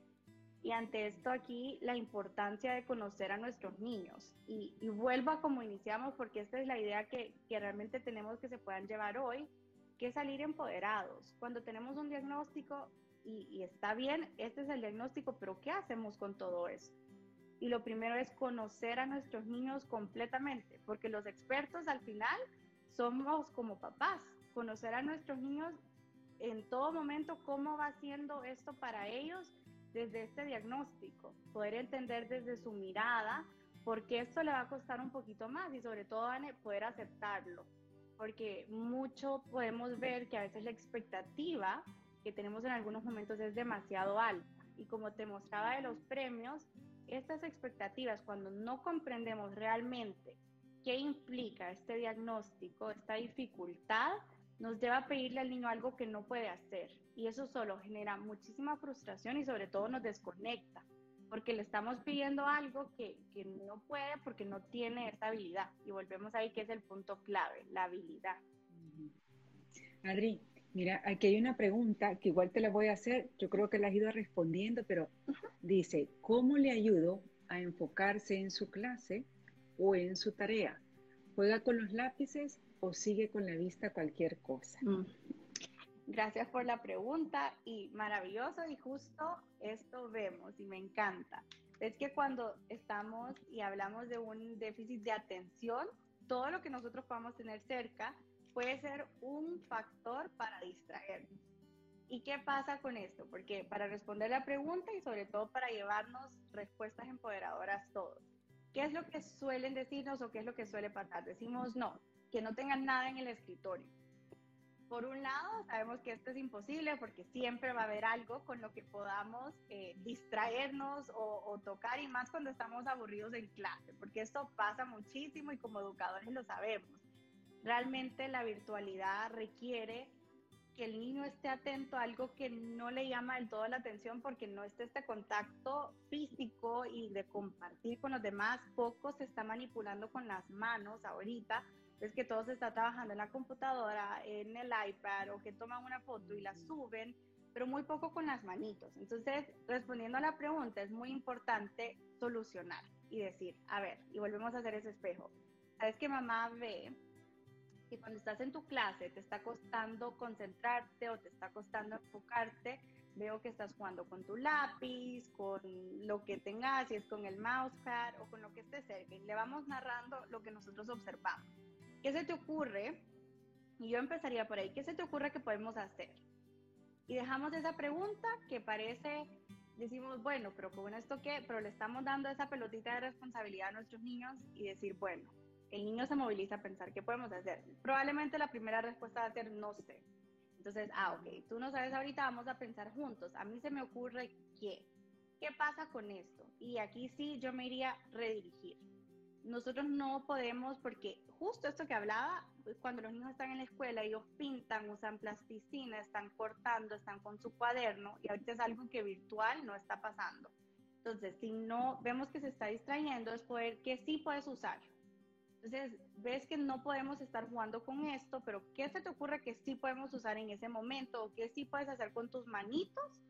Y ante esto aquí, la importancia de conocer a nuestros niños. Y, y vuelvo a como iniciamos, porque esta es la idea que, que realmente tenemos que se puedan llevar hoy, que es salir empoderados. Cuando tenemos un diagnóstico y, y está bien, este es el diagnóstico, pero ¿qué hacemos con todo eso? Y lo primero es conocer a nuestros niños completamente, porque los expertos al final somos como papás, conocer a nuestros niños en todo momento cómo va siendo esto para ellos desde este diagnóstico, poder entender desde su mirada, porque esto le va a costar un poquito más y sobre todo poder aceptarlo, porque mucho podemos ver que a veces la expectativa que tenemos en algunos momentos es demasiado alta. Y como te mostraba de los premios, estas expectativas, cuando no comprendemos realmente qué implica este diagnóstico, esta dificultad, nos lleva a pedirle al niño algo que no puede hacer. Y eso solo genera muchísima frustración y sobre todo nos desconecta, porque le estamos pidiendo algo que, que no puede porque no tiene esa habilidad. Y volvemos ahí que es el punto clave, la habilidad. Adri, mira, aquí hay una pregunta que igual te la voy a hacer, yo creo que la has ido respondiendo, pero dice, ¿cómo le ayudo a enfocarse en su clase o en su tarea? ¿Juega con los lápices o sigue con la vista cualquier cosa? Mm. Gracias por la pregunta y maravilloso y justo esto vemos y me encanta. Es que cuando estamos y hablamos de un déficit de atención, todo lo que nosotros podamos tener cerca puede ser un factor para distraernos. ¿Y qué pasa con esto? Porque para responder la pregunta y sobre todo para llevarnos respuestas empoderadoras todos, ¿qué es lo que suelen decirnos o qué es lo que suele pasar? Decimos no, que no tengan nada en el escritorio. Por un lado, sabemos que esto es imposible porque siempre va a haber algo con lo que podamos eh, distraernos o, o, tocar y más cuando estamos aburridos en clase, porque esto pasa muchísimo y como educadores lo sabemos. Realmente la virtualidad requiere que el niño esté atento a algo que no le llama del todo la atención porque no está este contacto físico y de compartir con los demás. Poco se está manipulando con las manos ahorita es que todo se está trabajando en la computadora, en el iPad o que toman una foto y la suben, pero muy poco con las manitos. Entonces, respondiendo a la pregunta, es muy importante solucionar y decir, a ver, y volvemos a hacer ese espejo. Sabes que mamá ve que cuando estás en tu clase te está costando concentrarte o te está costando enfocarte, veo que estás jugando con tu lápiz, con lo que tengas, si es con el mousepad o con lo que esté cerca. Y le vamos narrando lo que nosotros observamos. ¿Qué se te ocurre? Y yo empezaría por ahí. ¿Qué se te ocurre que podemos hacer? Y dejamos esa pregunta que parece, decimos, bueno, pero con esto qué? Pero le estamos dando esa pelotita de responsabilidad a nuestros niños y decir, bueno, el niño se moviliza a pensar, ¿qué podemos hacer? Probablemente la primera respuesta va a ser, no sé. Entonces, ah, ok, tú no sabes ahorita, vamos a pensar juntos. A mí se me ocurre qué. ¿Qué pasa con esto? Y aquí sí yo me iría redirigir nosotros no podemos, porque justo esto que hablaba, pues cuando los niños están en la escuela, ellos pintan, usan plasticina, están cortando, están con su cuaderno, y ahorita es algo que virtual no está pasando. Entonces, si no vemos que se está distrayendo, es poder que sí puedes usar. Entonces, ves que no podemos estar jugando con esto, pero ¿qué se te ocurre que sí podemos usar en ese momento? ¿O qué sí puedes hacer con tus manitos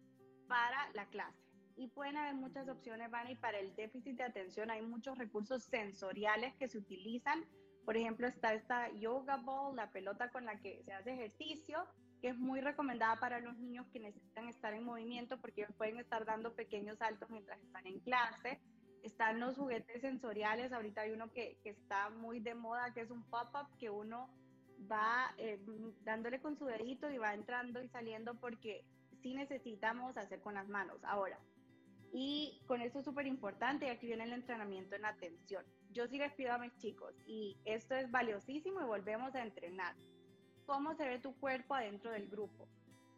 para la clase? Y pueden haber muchas opciones, Van, para el déficit de atención hay muchos recursos sensoriales que se utilizan. Por ejemplo, está esta yoga ball, la pelota con la que se hace ejercicio, que es muy recomendada para los niños que necesitan estar en movimiento porque ellos pueden estar dando pequeños saltos mientras están en clase. Están los juguetes sensoriales, ahorita hay uno que, que está muy de moda, que es un pop-up, que uno va eh, dándole con su dedito y va entrando y saliendo porque sí necesitamos hacer con las manos. Ahora, y con esto es súper importante, aquí viene el entrenamiento en atención. Yo sí les pido a mis chicos, y esto es valiosísimo y volvemos a entrenar. ¿Cómo se ve tu cuerpo adentro del grupo?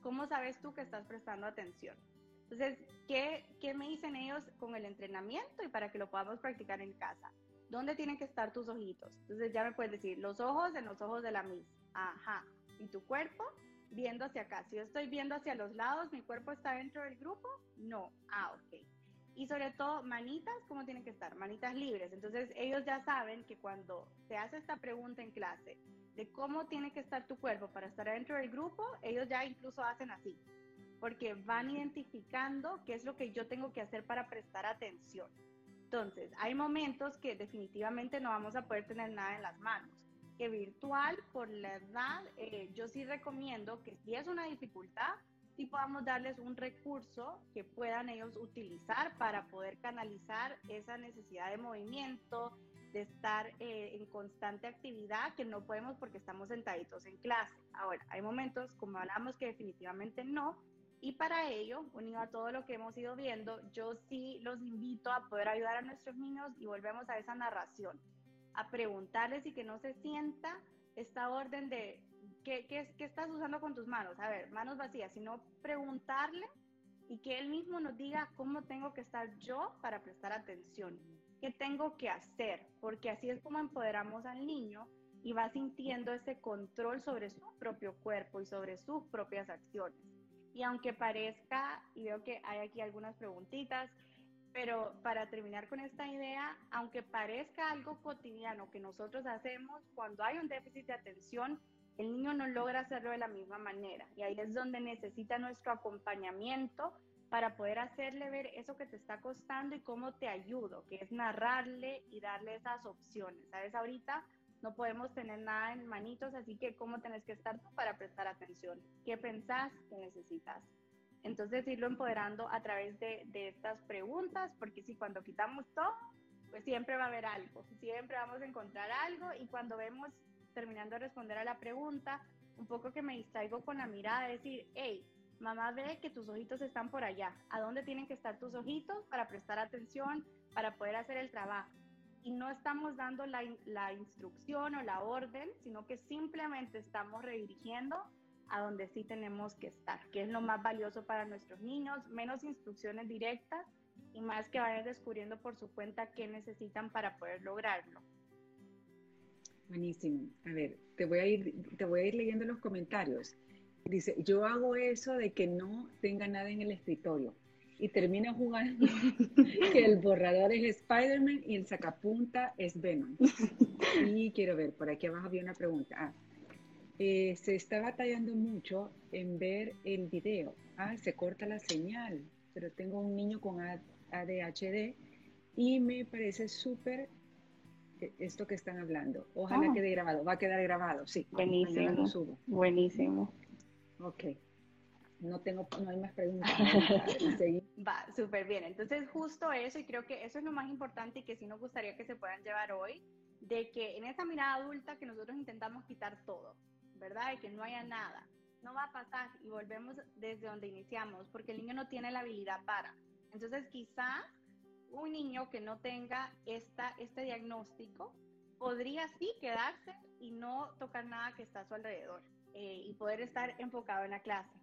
¿Cómo sabes tú que estás prestando atención? Entonces, ¿qué, ¿qué me dicen ellos con el entrenamiento y para que lo podamos practicar en casa? ¿Dónde tienen que estar tus ojitos? Entonces ya me puedes decir, los ojos en los ojos de la Miss. Ajá. ¿Y tu cuerpo? Viendo hacia acá. Si yo estoy viendo hacia los lados, ¿mi cuerpo está dentro del grupo? No. Ah, ok. Y sobre todo, manitas, ¿cómo tienen que estar? Manitas libres. Entonces ellos ya saben que cuando se hace esta pregunta en clase de cómo tiene que estar tu cuerpo para estar dentro del grupo, ellos ya incluso hacen así. Porque van identificando qué es lo que yo tengo que hacer para prestar atención. Entonces, hay momentos que definitivamente no vamos a poder tener nada en las manos. Que virtual, por la edad, eh, yo sí recomiendo que si es una dificultad, sí podamos darles un recurso que puedan ellos utilizar para poder canalizar esa necesidad de movimiento, de estar eh, en constante actividad, que no podemos porque estamos sentaditos en clase. Ahora, hay momentos, como hablamos, que definitivamente no, y para ello, unido a todo lo que hemos ido viendo, yo sí los invito a poder ayudar a nuestros niños y volvemos a esa narración, a preguntarles y que no se sienta esta orden de ¿qué, qué, qué estás usando con tus manos? A ver, manos vacías, sino preguntarle y que él mismo nos diga cómo tengo que estar yo para prestar atención, qué tengo que hacer, porque así es como empoderamos al niño y va sintiendo ese control sobre su propio cuerpo y sobre sus propias acciones. Y aunque parezca, y veo que hay aquí algunas preguntitas, pero para terminar con esta idea, aunque parezca algo cotidiano que nosotros hacemos, cuando hay un déficit de atención, el niño no logra hacerlo de la misma manera. Y ahí es donde necesita nuestro acompañamiento para poder hacerle ver eso que te está costando y cómo te ayudo, que es narrarle y darle esas opciones. ¿Sabes? Ahorita no podemos tener nada en manitos, así que cómo tenés que estar tú para prestar atención, qué pensás que necesitas. Entonces irlo empoderando a través de, de estas preguntas, porque si cuando quitamos todo, pues siempre va a haber algo, siempre vamos a encontrar algo y cuando vemos, terminando de responder a la pregunta, un poco que me distraigo con la mirada, decir, hey, mamá ve que tus ojitos están por allá, ¿a dónde tienen que estar tus ojitos para prestar atención, para poder hacer el trabajo? y no estamos dando la, la, instrucción o la orden, sino que simplemente estamos redirigiendo a donde sí tenemos que estar, que es lo más valioso para nuestros niños, menos instrucciones directas y más que vayan descubriendo por su cuenta qué necesitan para poder lograrlo. Buenísimo. A ver, te voy a ir, te voy a ir leyendo los comentarios. Dice, yo hago eso de que no tenga nada en el escritorio y termina jugando [LAUGHS] que el borrador es Spider-Man y el sacapunta es Venom. [LAUGHS] Y quiero ver, por aquí abajo había una pregunta. Ah, eh, se está batallando mucho en ver el video. Ah, se corta la señal, pero tengo un niño con ADHD y me parece súper eh, esto que están hablando. Ojalá oh. quede grabado. Va a quedar grabado, sí. Buenísimo. Buenísimo. Ok no tengo, no hay más preguntas. [LAUGHS] Va, súper bien. Entonces, justo eso, y creo que eso es lo más importante y que sí nos gustaría que se puedan llevar hoy, de que en esa mirada adulta que nosotros intentamos quitar todo, ¿verdad? Y que no haya nada. No va a pasar y volvemos desde donde iniciamos, porque el niño no tiene la habilidad para. Entonces, quizás un niño que no tenga esta, este diagnóstico podría sí quedarse y no tocar nada que está a su alrededor eh, y poder estar enfocado en la clase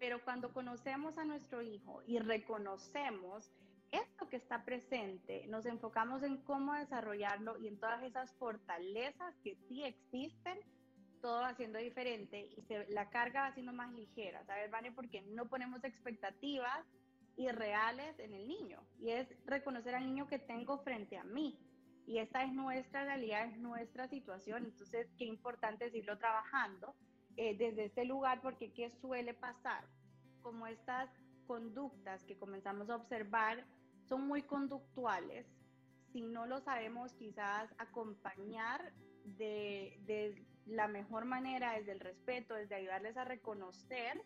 pero cuando conocemos a nuestro hijo y reconocemos esto que está presente, nos enfocamos en cómo desarrollarlo y en todas esas fortalezas que sí existen, todo va siendo diferente y la carga va siendo más ligera, ¿sabes, Vane? Porque no ponemos expectativas irreales en el niño y es reconocer al niño que tengo frente a mí. Y esta es nuestra realidad, es nuestra situación, entonces qué importante es irlo trabajando eh, desde este lugar, porque ¿qué suele pasar? Como estas conductas que comenzamos a observar son muy conductuales, si no lo sabemos quizás acompañar de, de la mejor manera, desde el respeto, desde ayudarles a reconocer,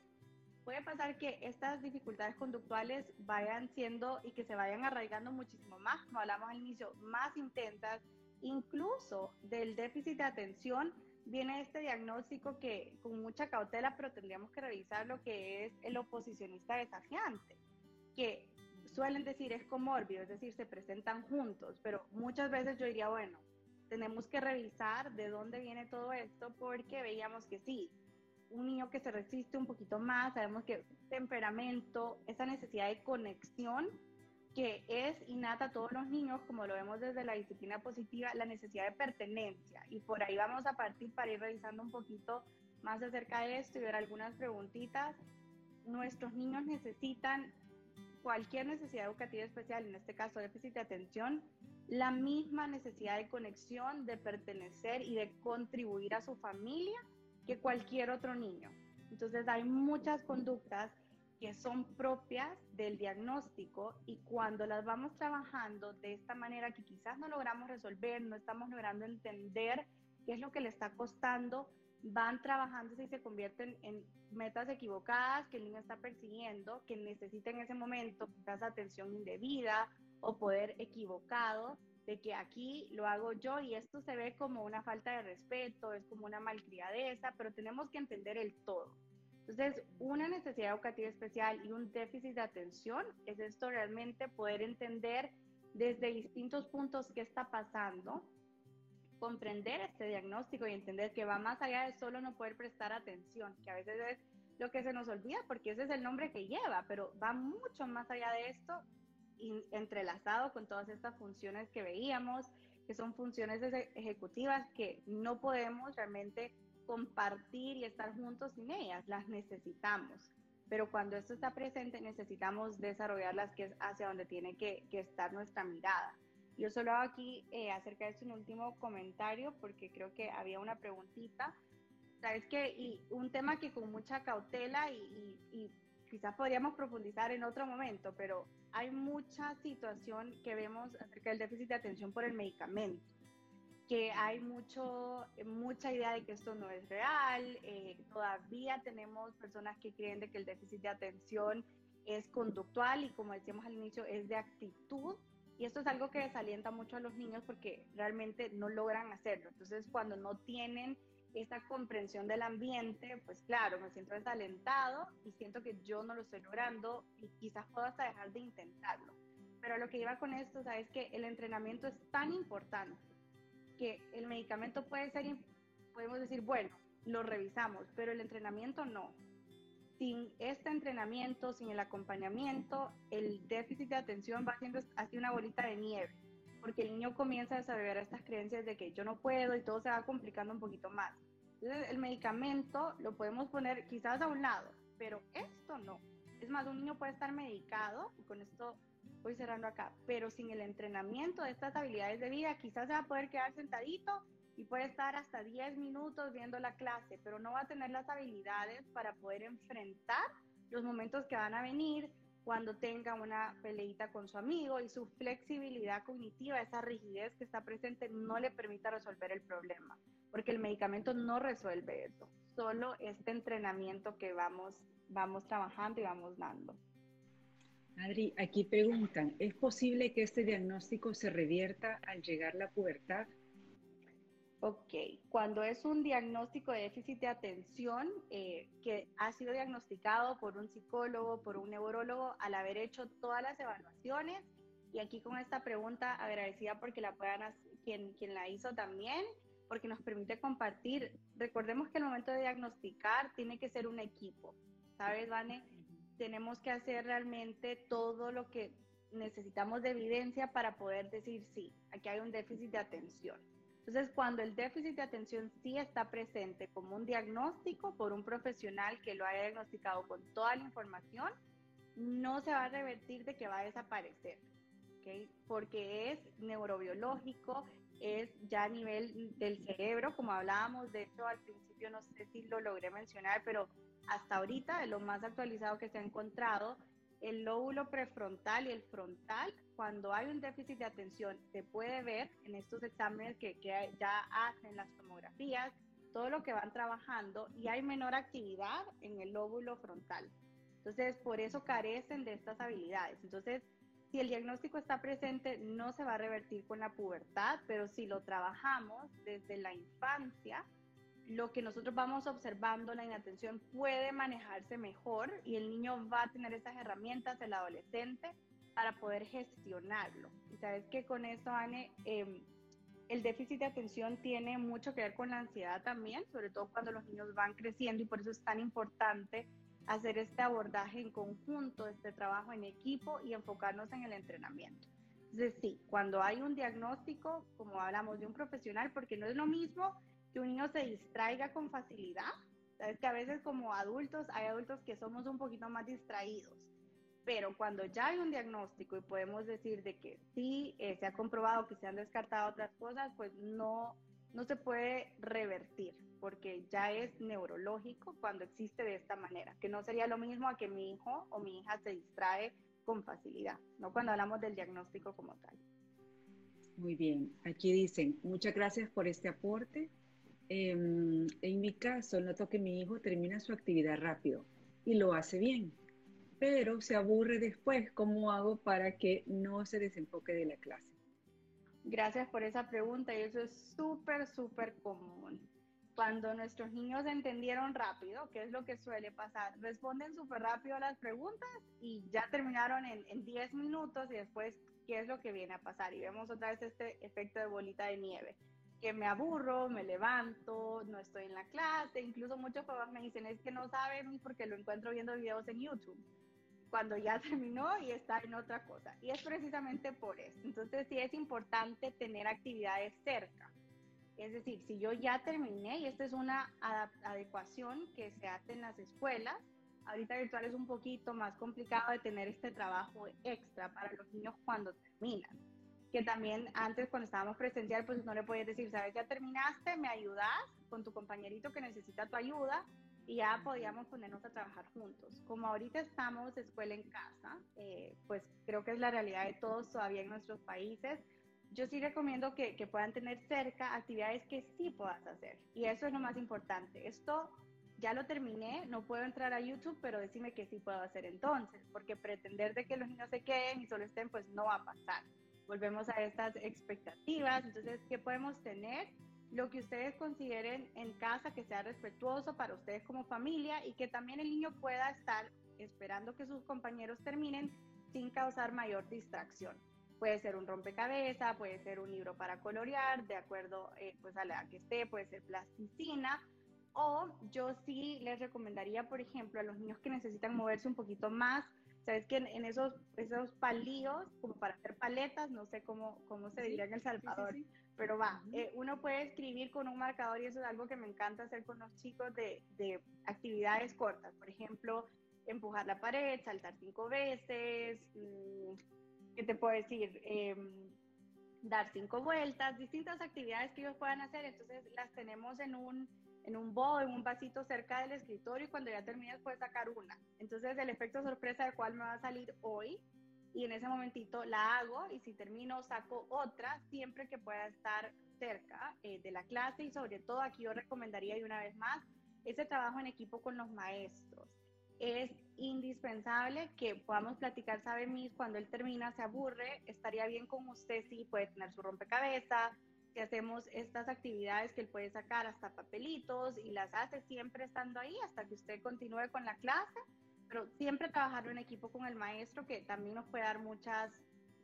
puede pasar que estas dificultades conductuales vayan siendo y que se vayan arraigando muchísimo más, como hablamos al inicio, más intensas, incluso del déficit de atención viene este diagnóstico que con mucha cautela, pero tendríamos que revisar lo que es el oposicionista desafiante, que suelen decir es comórbido, es decir, se presentan juntos, pero muchas veces yo diría, bueno, tenemos que revisar de dónde viene todo esto porque veíamos que sí, un niño que se resiste un poquito más, sabemos que temperamento, esa necesidad de conexión que es innata a todos los niños, como lo vemos desde la disciplina positiva, la necesidad de pertenencia. Y por ahí vamos a partir para ir revisando un poquito más acerca de esto y ver algunas preguntitas. Nuestros niños necesitan cualquier necesidad educativa especial, en este caso déficit de atención, la misma necesidad de conexión, de pertenecer y de contribuir a su familia que cualquier otro niño. Entonces hay muchas conductas que son propias del diagnóstico y cuando las vamos trabajando de esta manera que quizás no logramos resolver, no estamos logrando entender qué es lo que le está costando, van trabajando y se convierten en metas equivocadas que el niño está persiguiendo, que necesita en ese momento quizás atención indebida o poder equivocado de que aquí lo hago yo y esto se ve como una falta de respeto, es como una malcriadeza, pero tenemos que entender el todo. Entonces, una necesidad educativa especial y un déficit de atención es esto realmente poder entender desde distintos puntos qué está pasando, comprender este diagnóstico y entender que va más allá de solo no poder prestar atención, que a veces es lo que se nos olvida porque ese es el nombre que lleva, pero va mucho más allá de esto entrelazado con todas estas funciones que veíamos, que son funciones ejecutivas que no podemos realmente compartir y estar juntos sin ellas, las necesitamos. Pero cuando esto está presente necesitamos desarrollarlas, que es hacia donde tiene que, estar nuestra mirada. Yo solo hago aquí eh, acerca de esto un último comentario porque creo que había una preguntita. Sabes que y un tema que con mucha cautela y quizás podríamos profundizar en otro momento, pero hay mucha situación que vemos acerca del déficit de atención por el medicamento, que hay mucho, mucha idea de que esto no es real, eh, todavía tenemos personas que creen de que el déficit de atención es conductual y como decíamos al inicio es de actitud y esto es algo que desalienta mucho a los niños porque realmente no logran hacerlo. Entonces cuando no tienen esta comprensión del ambiente, pues claro, me siento desalentado y siento que yo no lo estoy logrando y quizás puedo hasta dejar de intentarlo. Pero lo que iba con esto, sabes que el entrenamiento es tan importante que el medicamento puede ser, podemos decir, bueno, lo revisamos, pero el entrenamiento no. Sin este entrenamiento, sin el acompañamiento, el déficit de atención va siendo así una bolita de nieve porque el niño comienza a desarrollar estas creencias de que yo no puedo y todo se va complicando un poquito más. Entonces, el medicamento lo podemos poner quizás a un lado, pero esto no. Es más, un niño puede estar medicado, y con esto voy cerrando acá, pero sin el entrenamiento de estas habilidades de vida, quizás se va a poder quedar sentadito y puede estar hasta 10 minutos viendo la clase, pero no va a tener las habilidades para poder enfrentar los momentos que van a venir, cuando tenga una peleita con su amigo y su flexibilidad cognitiva, esa rigidez que está presente, no le permita resolver el problema, porque el medicamento no resuelve eso, solo este entrenamiento que vamos, vamos trabajando y vamos dando. Adri, aquí preguntan, ¿es posible que este diagnóstico se revierta al llegar la pubertad? Ok, cuando es un diagnóstico de déficit de atención eh, que ha sido diagnosticado por un psicólogo, por un neurólogo, al haber hecho todas las evaluaciones, y aquí con esta pregunta agradecida porque la puedan quien, quien la hizo también, porque nos permite compartir. Recordemos que el momento de diagnosticar tiene que ser un equipo, ¿sabes, Vane? Tenemos que hacer realmente todo lo que necesitamos de evidencia para poder decir sí, aquí hay un déficit de atención. Entonces, cuando el déficit de atención sí está presente como un diagnóstico por un profesional que lo haya diagnosticado con toda la información, no se va a revertir de que va a desaparecer, ¿okay? porque es neurobiológico, es ya a nivel del cerebro, como hablábamos, de hecho al principio no sé si lo logré mencionar, pero hasta ahorita de lo más actualizado que se ha encontrado el lóbulo prefrontal y el frontal, cuando hay un déficit de atención, se puede ver en estos exámenes que, ya hacen las tomografías, todo lo que van trabajando y hay menor actividad en el lóbulo frontal. Entonces, por eso carecen de estas habilidades. Entonces, si el diagnóstico está presente, no se va a revertir con la pubertad, pero si lo trabajamos desde la infancia, lo que nosotros vamos observando, la inatención puede manejarse mejor y el niño va a tener esas herramientas, el adolescente, para poder gestionarlo. Y sabes que con esto, Anne, em, el déficit de atención tiene mucho que ver con la ansiedad también, sobre todo cuando los niños van creciendo y por eso es tan importante hacer este abordaje en conjunto, este trabajo en equipo y enfocarnos en el entrenamiento. Es decir, cuando hay un diagnóstico, como hablamos de un profesional, porque no es lo mismo que un niño se distraiga con facilidad. Sabes que a veces como adultos hay adultos que somos un poquito más distraídos, pero cuando ya hay un diagnóstico y podemos decir de que sí eh, se ha comprobado que se han descartado otras cosas, pues no, no se puede revertir, porque ya es neurológico cuando existe de esta manera, que no sería lo mismo a que mi hijo o mi hija se distrae con facilidad, no cuando hablamos del diagnóstico como tal. Muy bien, aquí dicen, muchas gracias por este aporte. Em, en mi caso, noto que mi hijo termina su actividad rápido y lo hace bien, pero se aburre después. ¿Cómo hago para que no se desenfoque de la clase? Gracias por esa pregunta y eso es súper, súper común. Cuando nuestros niños entendieron rápido, ¿qué es lo que suele pasar? Responden súper rápido a las preguntas y ya terminaron en 10 minutos y después, ¿qué es lo que viene a pasar? Y vemos otra vez este efecto de bolita de nieve que me aburro, me levanto, no estoy en la clase, incluso muchos papás me dicen, es que no saben porque lo encuentro viendo videos en YouTube, cuando ya [LAUGHS] terminó y está en otra cosa. Y es precisamente por eso. Entonces sí es importante tener actividades cerca. Es decir, si yo ya terminé, y esta es una adecuación que se hace en las escuelas, ahorita virtual es un poquito más complicado de tener este trabajo extra para los niños cuando terminan que también antes cuando estábamos presencial, pues no le podías decir, sabes, ya terminaste, me ayudas con tu compañerito que necesita tu ayuda y ya podíamos ponernos a trabajar juntos. Como ahorita estamos escuela en casa, eh, pues creo que es la realidad de todos todavía en nuestros países. Yo sí recomiendo que, que puedan tener cerca actividades que sí puedas hacer y eso es lo más importante. Esto ya lo terminé, no puedo entrar a YouTube, pero decime que sí puedo hacer entonces, porque pretender de que los niños se queden y solo estén, pues no va a pasar volvemos a estas expectativas. Entonces, ¿qué podemos tener? Lo que ustedes consideren en casa que sea respetuoso para ustedes como familia y que también el niño pueda estar esperando que sus compañeros terminen sin causar mayor distracción. Puede ser un rompecabezas, puede ser un libro para colorear, de acuerdo eh, pues a la que esté, puede ser plasticina. O yo sí les recomendaría, por ejemplo, a los niños que necesitan moverse un poquito más, Sabes que en, esos, esos palillos, como para hacer paletas, no sé cómo, cómo se diría en El Salvador, pero va, eh, uno puede escribir con un marcador y eso es algo que me encanta hacer con los chicos de, de actividades cortas. Por ejemplo, empujar la pared, saltar cinco veces, mm, ¿qué te puedo decir? Em, dar cinco vueltas, distintas actividades que ellos puedan hacer. Entonces las tenemos en un en un bowl, en un vasito cerca del escritorio y cuando ya termines puedes sacar una. Entonces el efecto sorpresa de cuál me va a salir hoy y en ese momentito la hago y si termino saco otra siempre que pueda estar cerca eh, de la clase y sobre todo aquí yo recomendaría y una vez más ese trabajo en equipo con los maestros. Es indispensable que podamos platicar, sabe mis, cuando él termina, se aburre, estaría bien con usted si puede tener su rompecabezas, que hacemos estas actividades que él puede sacar hasta papelitos y las hace siempre estando ahí hasta que usted continúe con la clase, pero siempre trabajar en equipo con el maestro que también nos puede dar muchas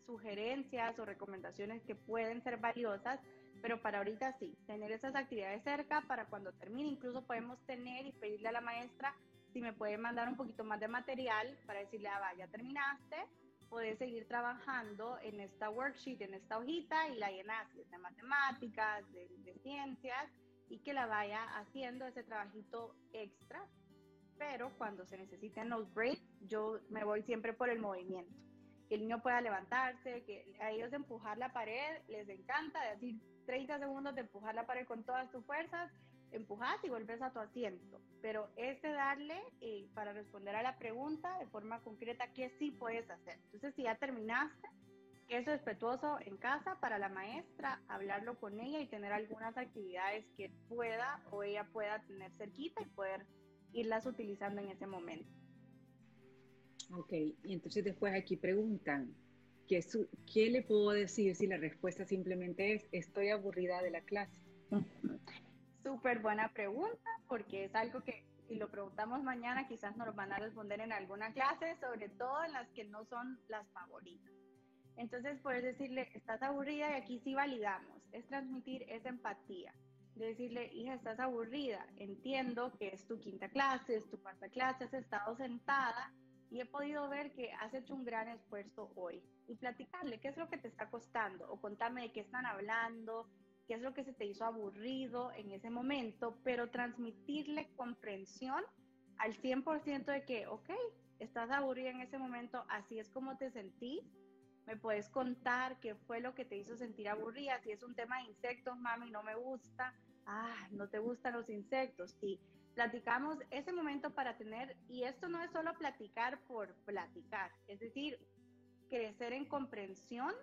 sugerencias o recomendaciones que pueden ser valiosas, pero para ahorita sí, tener esas actividades cerca para cuando termine, incluso podemos tener y pedirle a la maestra si me puede mandar un poquito más de material para decirle, ah, va, ya terminaste, puedes seguir trabajando en esta worksheet, en esta hojita y la llenas de matemáticas, de, ciencias y que la vaya haciendo ese trabajito extra. Pero cuando se necesiten los breaks, yo me voy siempre por el movimiento. Que el niño pueda levantarse, que a ellos empujar la pared les encanta, decir 30 segundos de empujar la pared con todas tus fuerzas empujas y vuelves a tu asiento. Pero este darle eh, para responder a la pregunta de forma concreta qué sí puedes hacer. Entonces, si ya terminaste, que es respetuoso en casa para la maestra, hablarlo con ella y tener algunas actividades que pueda o ella pueda tener cerquita y poder irlas utilizando en ese momento. Ok, y entonces después aquí preguntan, ¿qué, ¿qué le puedo decir si la respuesta simplemente es estoy aburrida de la clase? [LAUGHS] súper buena pregunta porque es algo que si lo preguntamos mañana quizás nos lo van a responder en alguna clase, sobre todo en las que no son las favoritas. Entonces puedes decirle, estás aburrida y aquí sí validamos, es transmitir esa empatía. De decirle, hija, estás aburrida, entiendo que es tu quinta clase, es tu cuarta clase, has estado sentada y he podido ver que has hecho un gran esfuerzo hoy. Y platicarle qué es lo que te está costando o contame de qué están hablando, qué es lo que se te hizo aburrido en ese momento, pero transmitirle comprensión al 100% de que, ok, estás aburrida en ese momento, así es como te sentí, me puedes contar qué fue lo que te hizo sentir aburrida, si es un tema de insectos, mami, no me gusta, ah, no te gustan los insectos, y platicamos ese momento para tener, y esto no es solo platicar por platicar, es decir, crecer en comprensión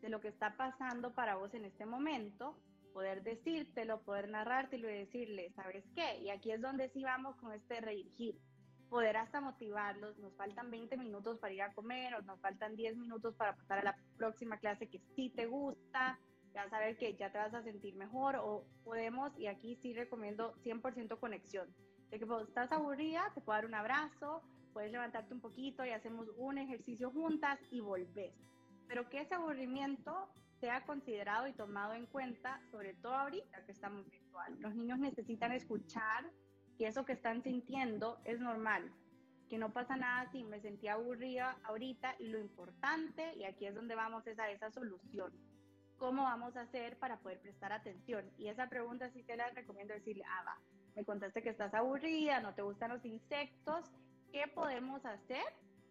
de lo que está pasando para vos en este momento, poder decírtelo, poder narrártelo y decirle, ¿sabes qué? Y aquí es donde sí vamos con este redirigir, poder hasta motivarlos, nos faltan 20 minutos para ir a comer, o nos faltan 10 minutos para pasar a la próxima clase que sí te gusta, ya saber que ya te vas a sentir mejor, o podemos, y aquí sí recomiendo 100% conexión, de que pues, estás aburrida, te puedo dar un abrazo, puedes levantarte un poquito y hacemos un ejercicio juntas y volvés. Pero que ese aburrimiento sea considerado y tomado en cuenta, sobre todo ahorita que estamos virtual. Los niños necesitan escuchar que eso que están sintiendo es normal, que no pasa nada si me sentí aburrida ahorita y lo importante, y aquí es donde vamos, es a esa solución. ¿Cómo vamos a hacer para poder prestar atención? Y esa pregunta sí te la recomiendo decirle, ah, va, me contaste que estás aburrida, no te gustan los insectos, ¿qué podemos hacer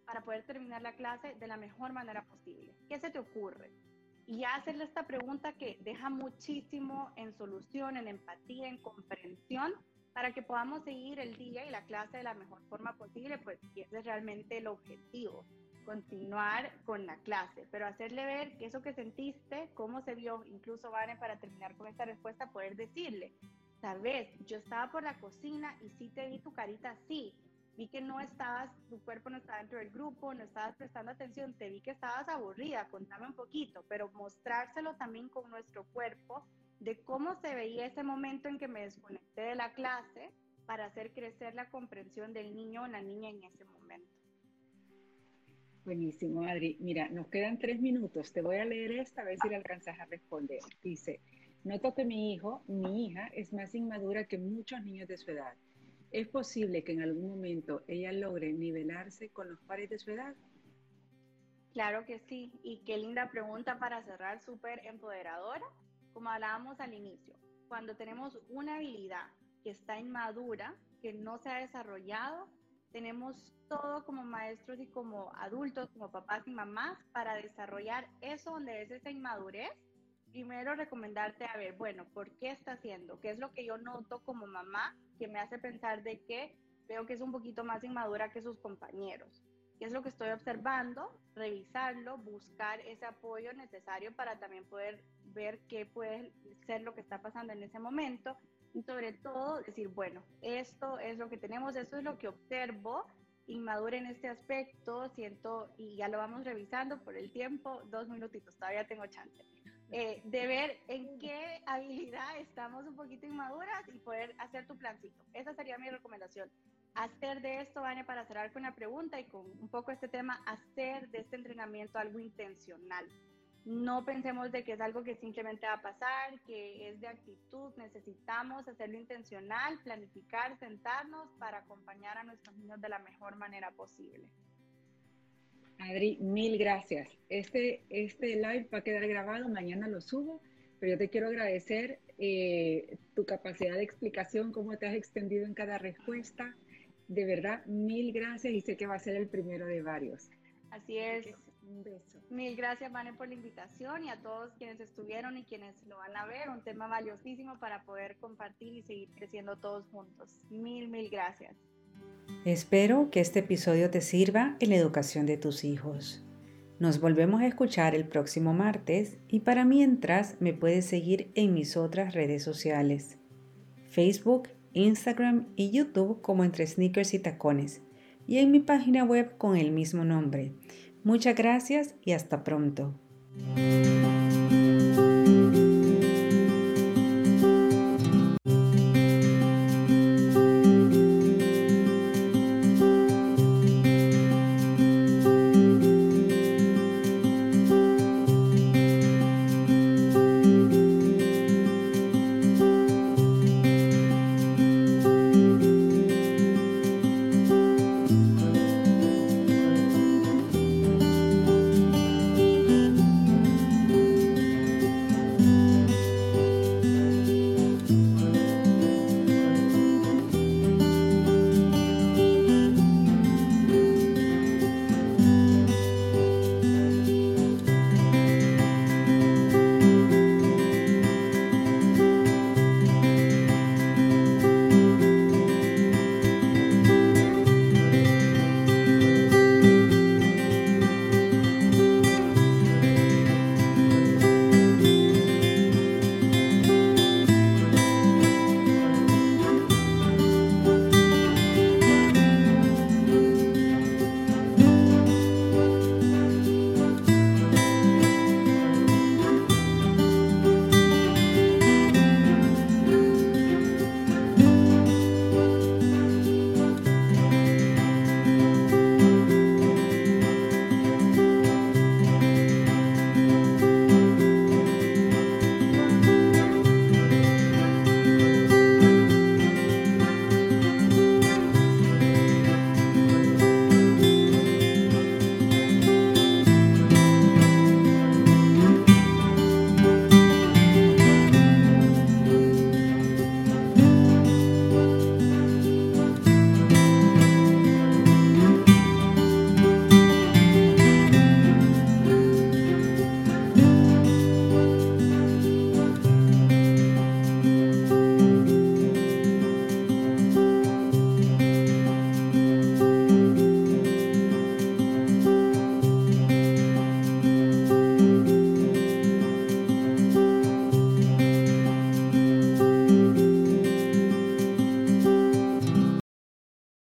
para poder terminar la clase de la mejor manera posible? ¿Qué se te ocurre? Y hacerle esta pregunta que deja muchísimo en solución, en empatía, en comprensión, para que podamos seguir el día y la clase de la mejor forma posible, pues ese es realmente el objetivo, continuar con la clase, pero hacerle ver que eso que sentiste, cómo se vio, incluso Vane, para terminar con esta respuesta, poder decirle, sabes, yo estaba por la cocina y sí te vi tu carita así, vi que no estabas, tu cuerpo no estaba dentro del grupo, no estabas prestando atención, te vi que estabas aburrida, contame un poquito, pero mostrárselo también con nuestro cuerpo de cómo se veía ese momento en que me desconecté de la clase para hacer crecer la comprensión del niño o la niña en ese momento. Buenísimo, Adri. Mira, nos quedan tres minutos. Te voy a leer esta a ver si le alcanzas a responder. Dice, noto que mi hijo, mi hija, es más inmadura que muchos niños de su edad ¿Es posible que en algún momento ella logre nivelarse con los pares de su edad? Claro que sí, y qué linda pregunta para cerrar, súper empoderadora. Como hablábamos al inicio, cuando tenemos una habilidad que está inmadura, que no se ha desarrollado, tenemos todo como maestros y como adultos, como papás y mamás, para desarrollar eso donde es esa inmadurez. Primero recomendarte a ver, bueno, ¿por qué está haciendo? ¿Qué es lo que yo noto como mamá que me hace pensar de que veo que es un poquito más inmadura que sus compañeros. ¿Qué es lo que estoy observando? Revisarlo, buscar ese apoyo necesario para también poder ver qué puede ser lo que está pasando en ese momento y sobre todo decir, bueno, esto es lo que tenemos, esto es lo que observo, inmadura en este aspecto, siento, y ya lo vamos revisando por el tiempo, dos minutitos, todavía tengo chance. Eh, de ver en qué habilidad estamos un poquito inmaduras y poder hacer tu plancito. Esa sería mi recomendación. Hacer de esto, Vane, para cerrar con una pregunta y con un poco este tema, hacer de este entrenamiento algo intencional. No pensemos de que es algo que simplemente va a pasar, que es de actitud. Necesitamos hacerlo intencional, planificar, sentarnos para acompañar a nuestros niños de la mejor manera posible. Adri, mil gracias. Este, este live va a quedar grabado, mañana lo subo, pero yo te quiero agradecer eh, tu capacidad de explicación, cómo te has extendido en cada respuesta. De verdad, mil gracias y sé que va a ser el primero de varios. Así es. Un beso. Mil gracias, Vane, por la invitación y a todos quienes estuvieron y quienes lo van a ver. Un tema valiosísimo para poder compartir y seguir creciendo todos juntos. Mil, mil gracias. Espero que este episodio te sirva en la educación de tus hijos. Nos volvemos a escuchar el próximo martes y para mientras me puedes seguir en mis otras redes sociales, Facebook, Instagram y YouTube como entre sneakers y tacones y en mi página web con el mismo nombre. Muchas gracias y hasta pronto.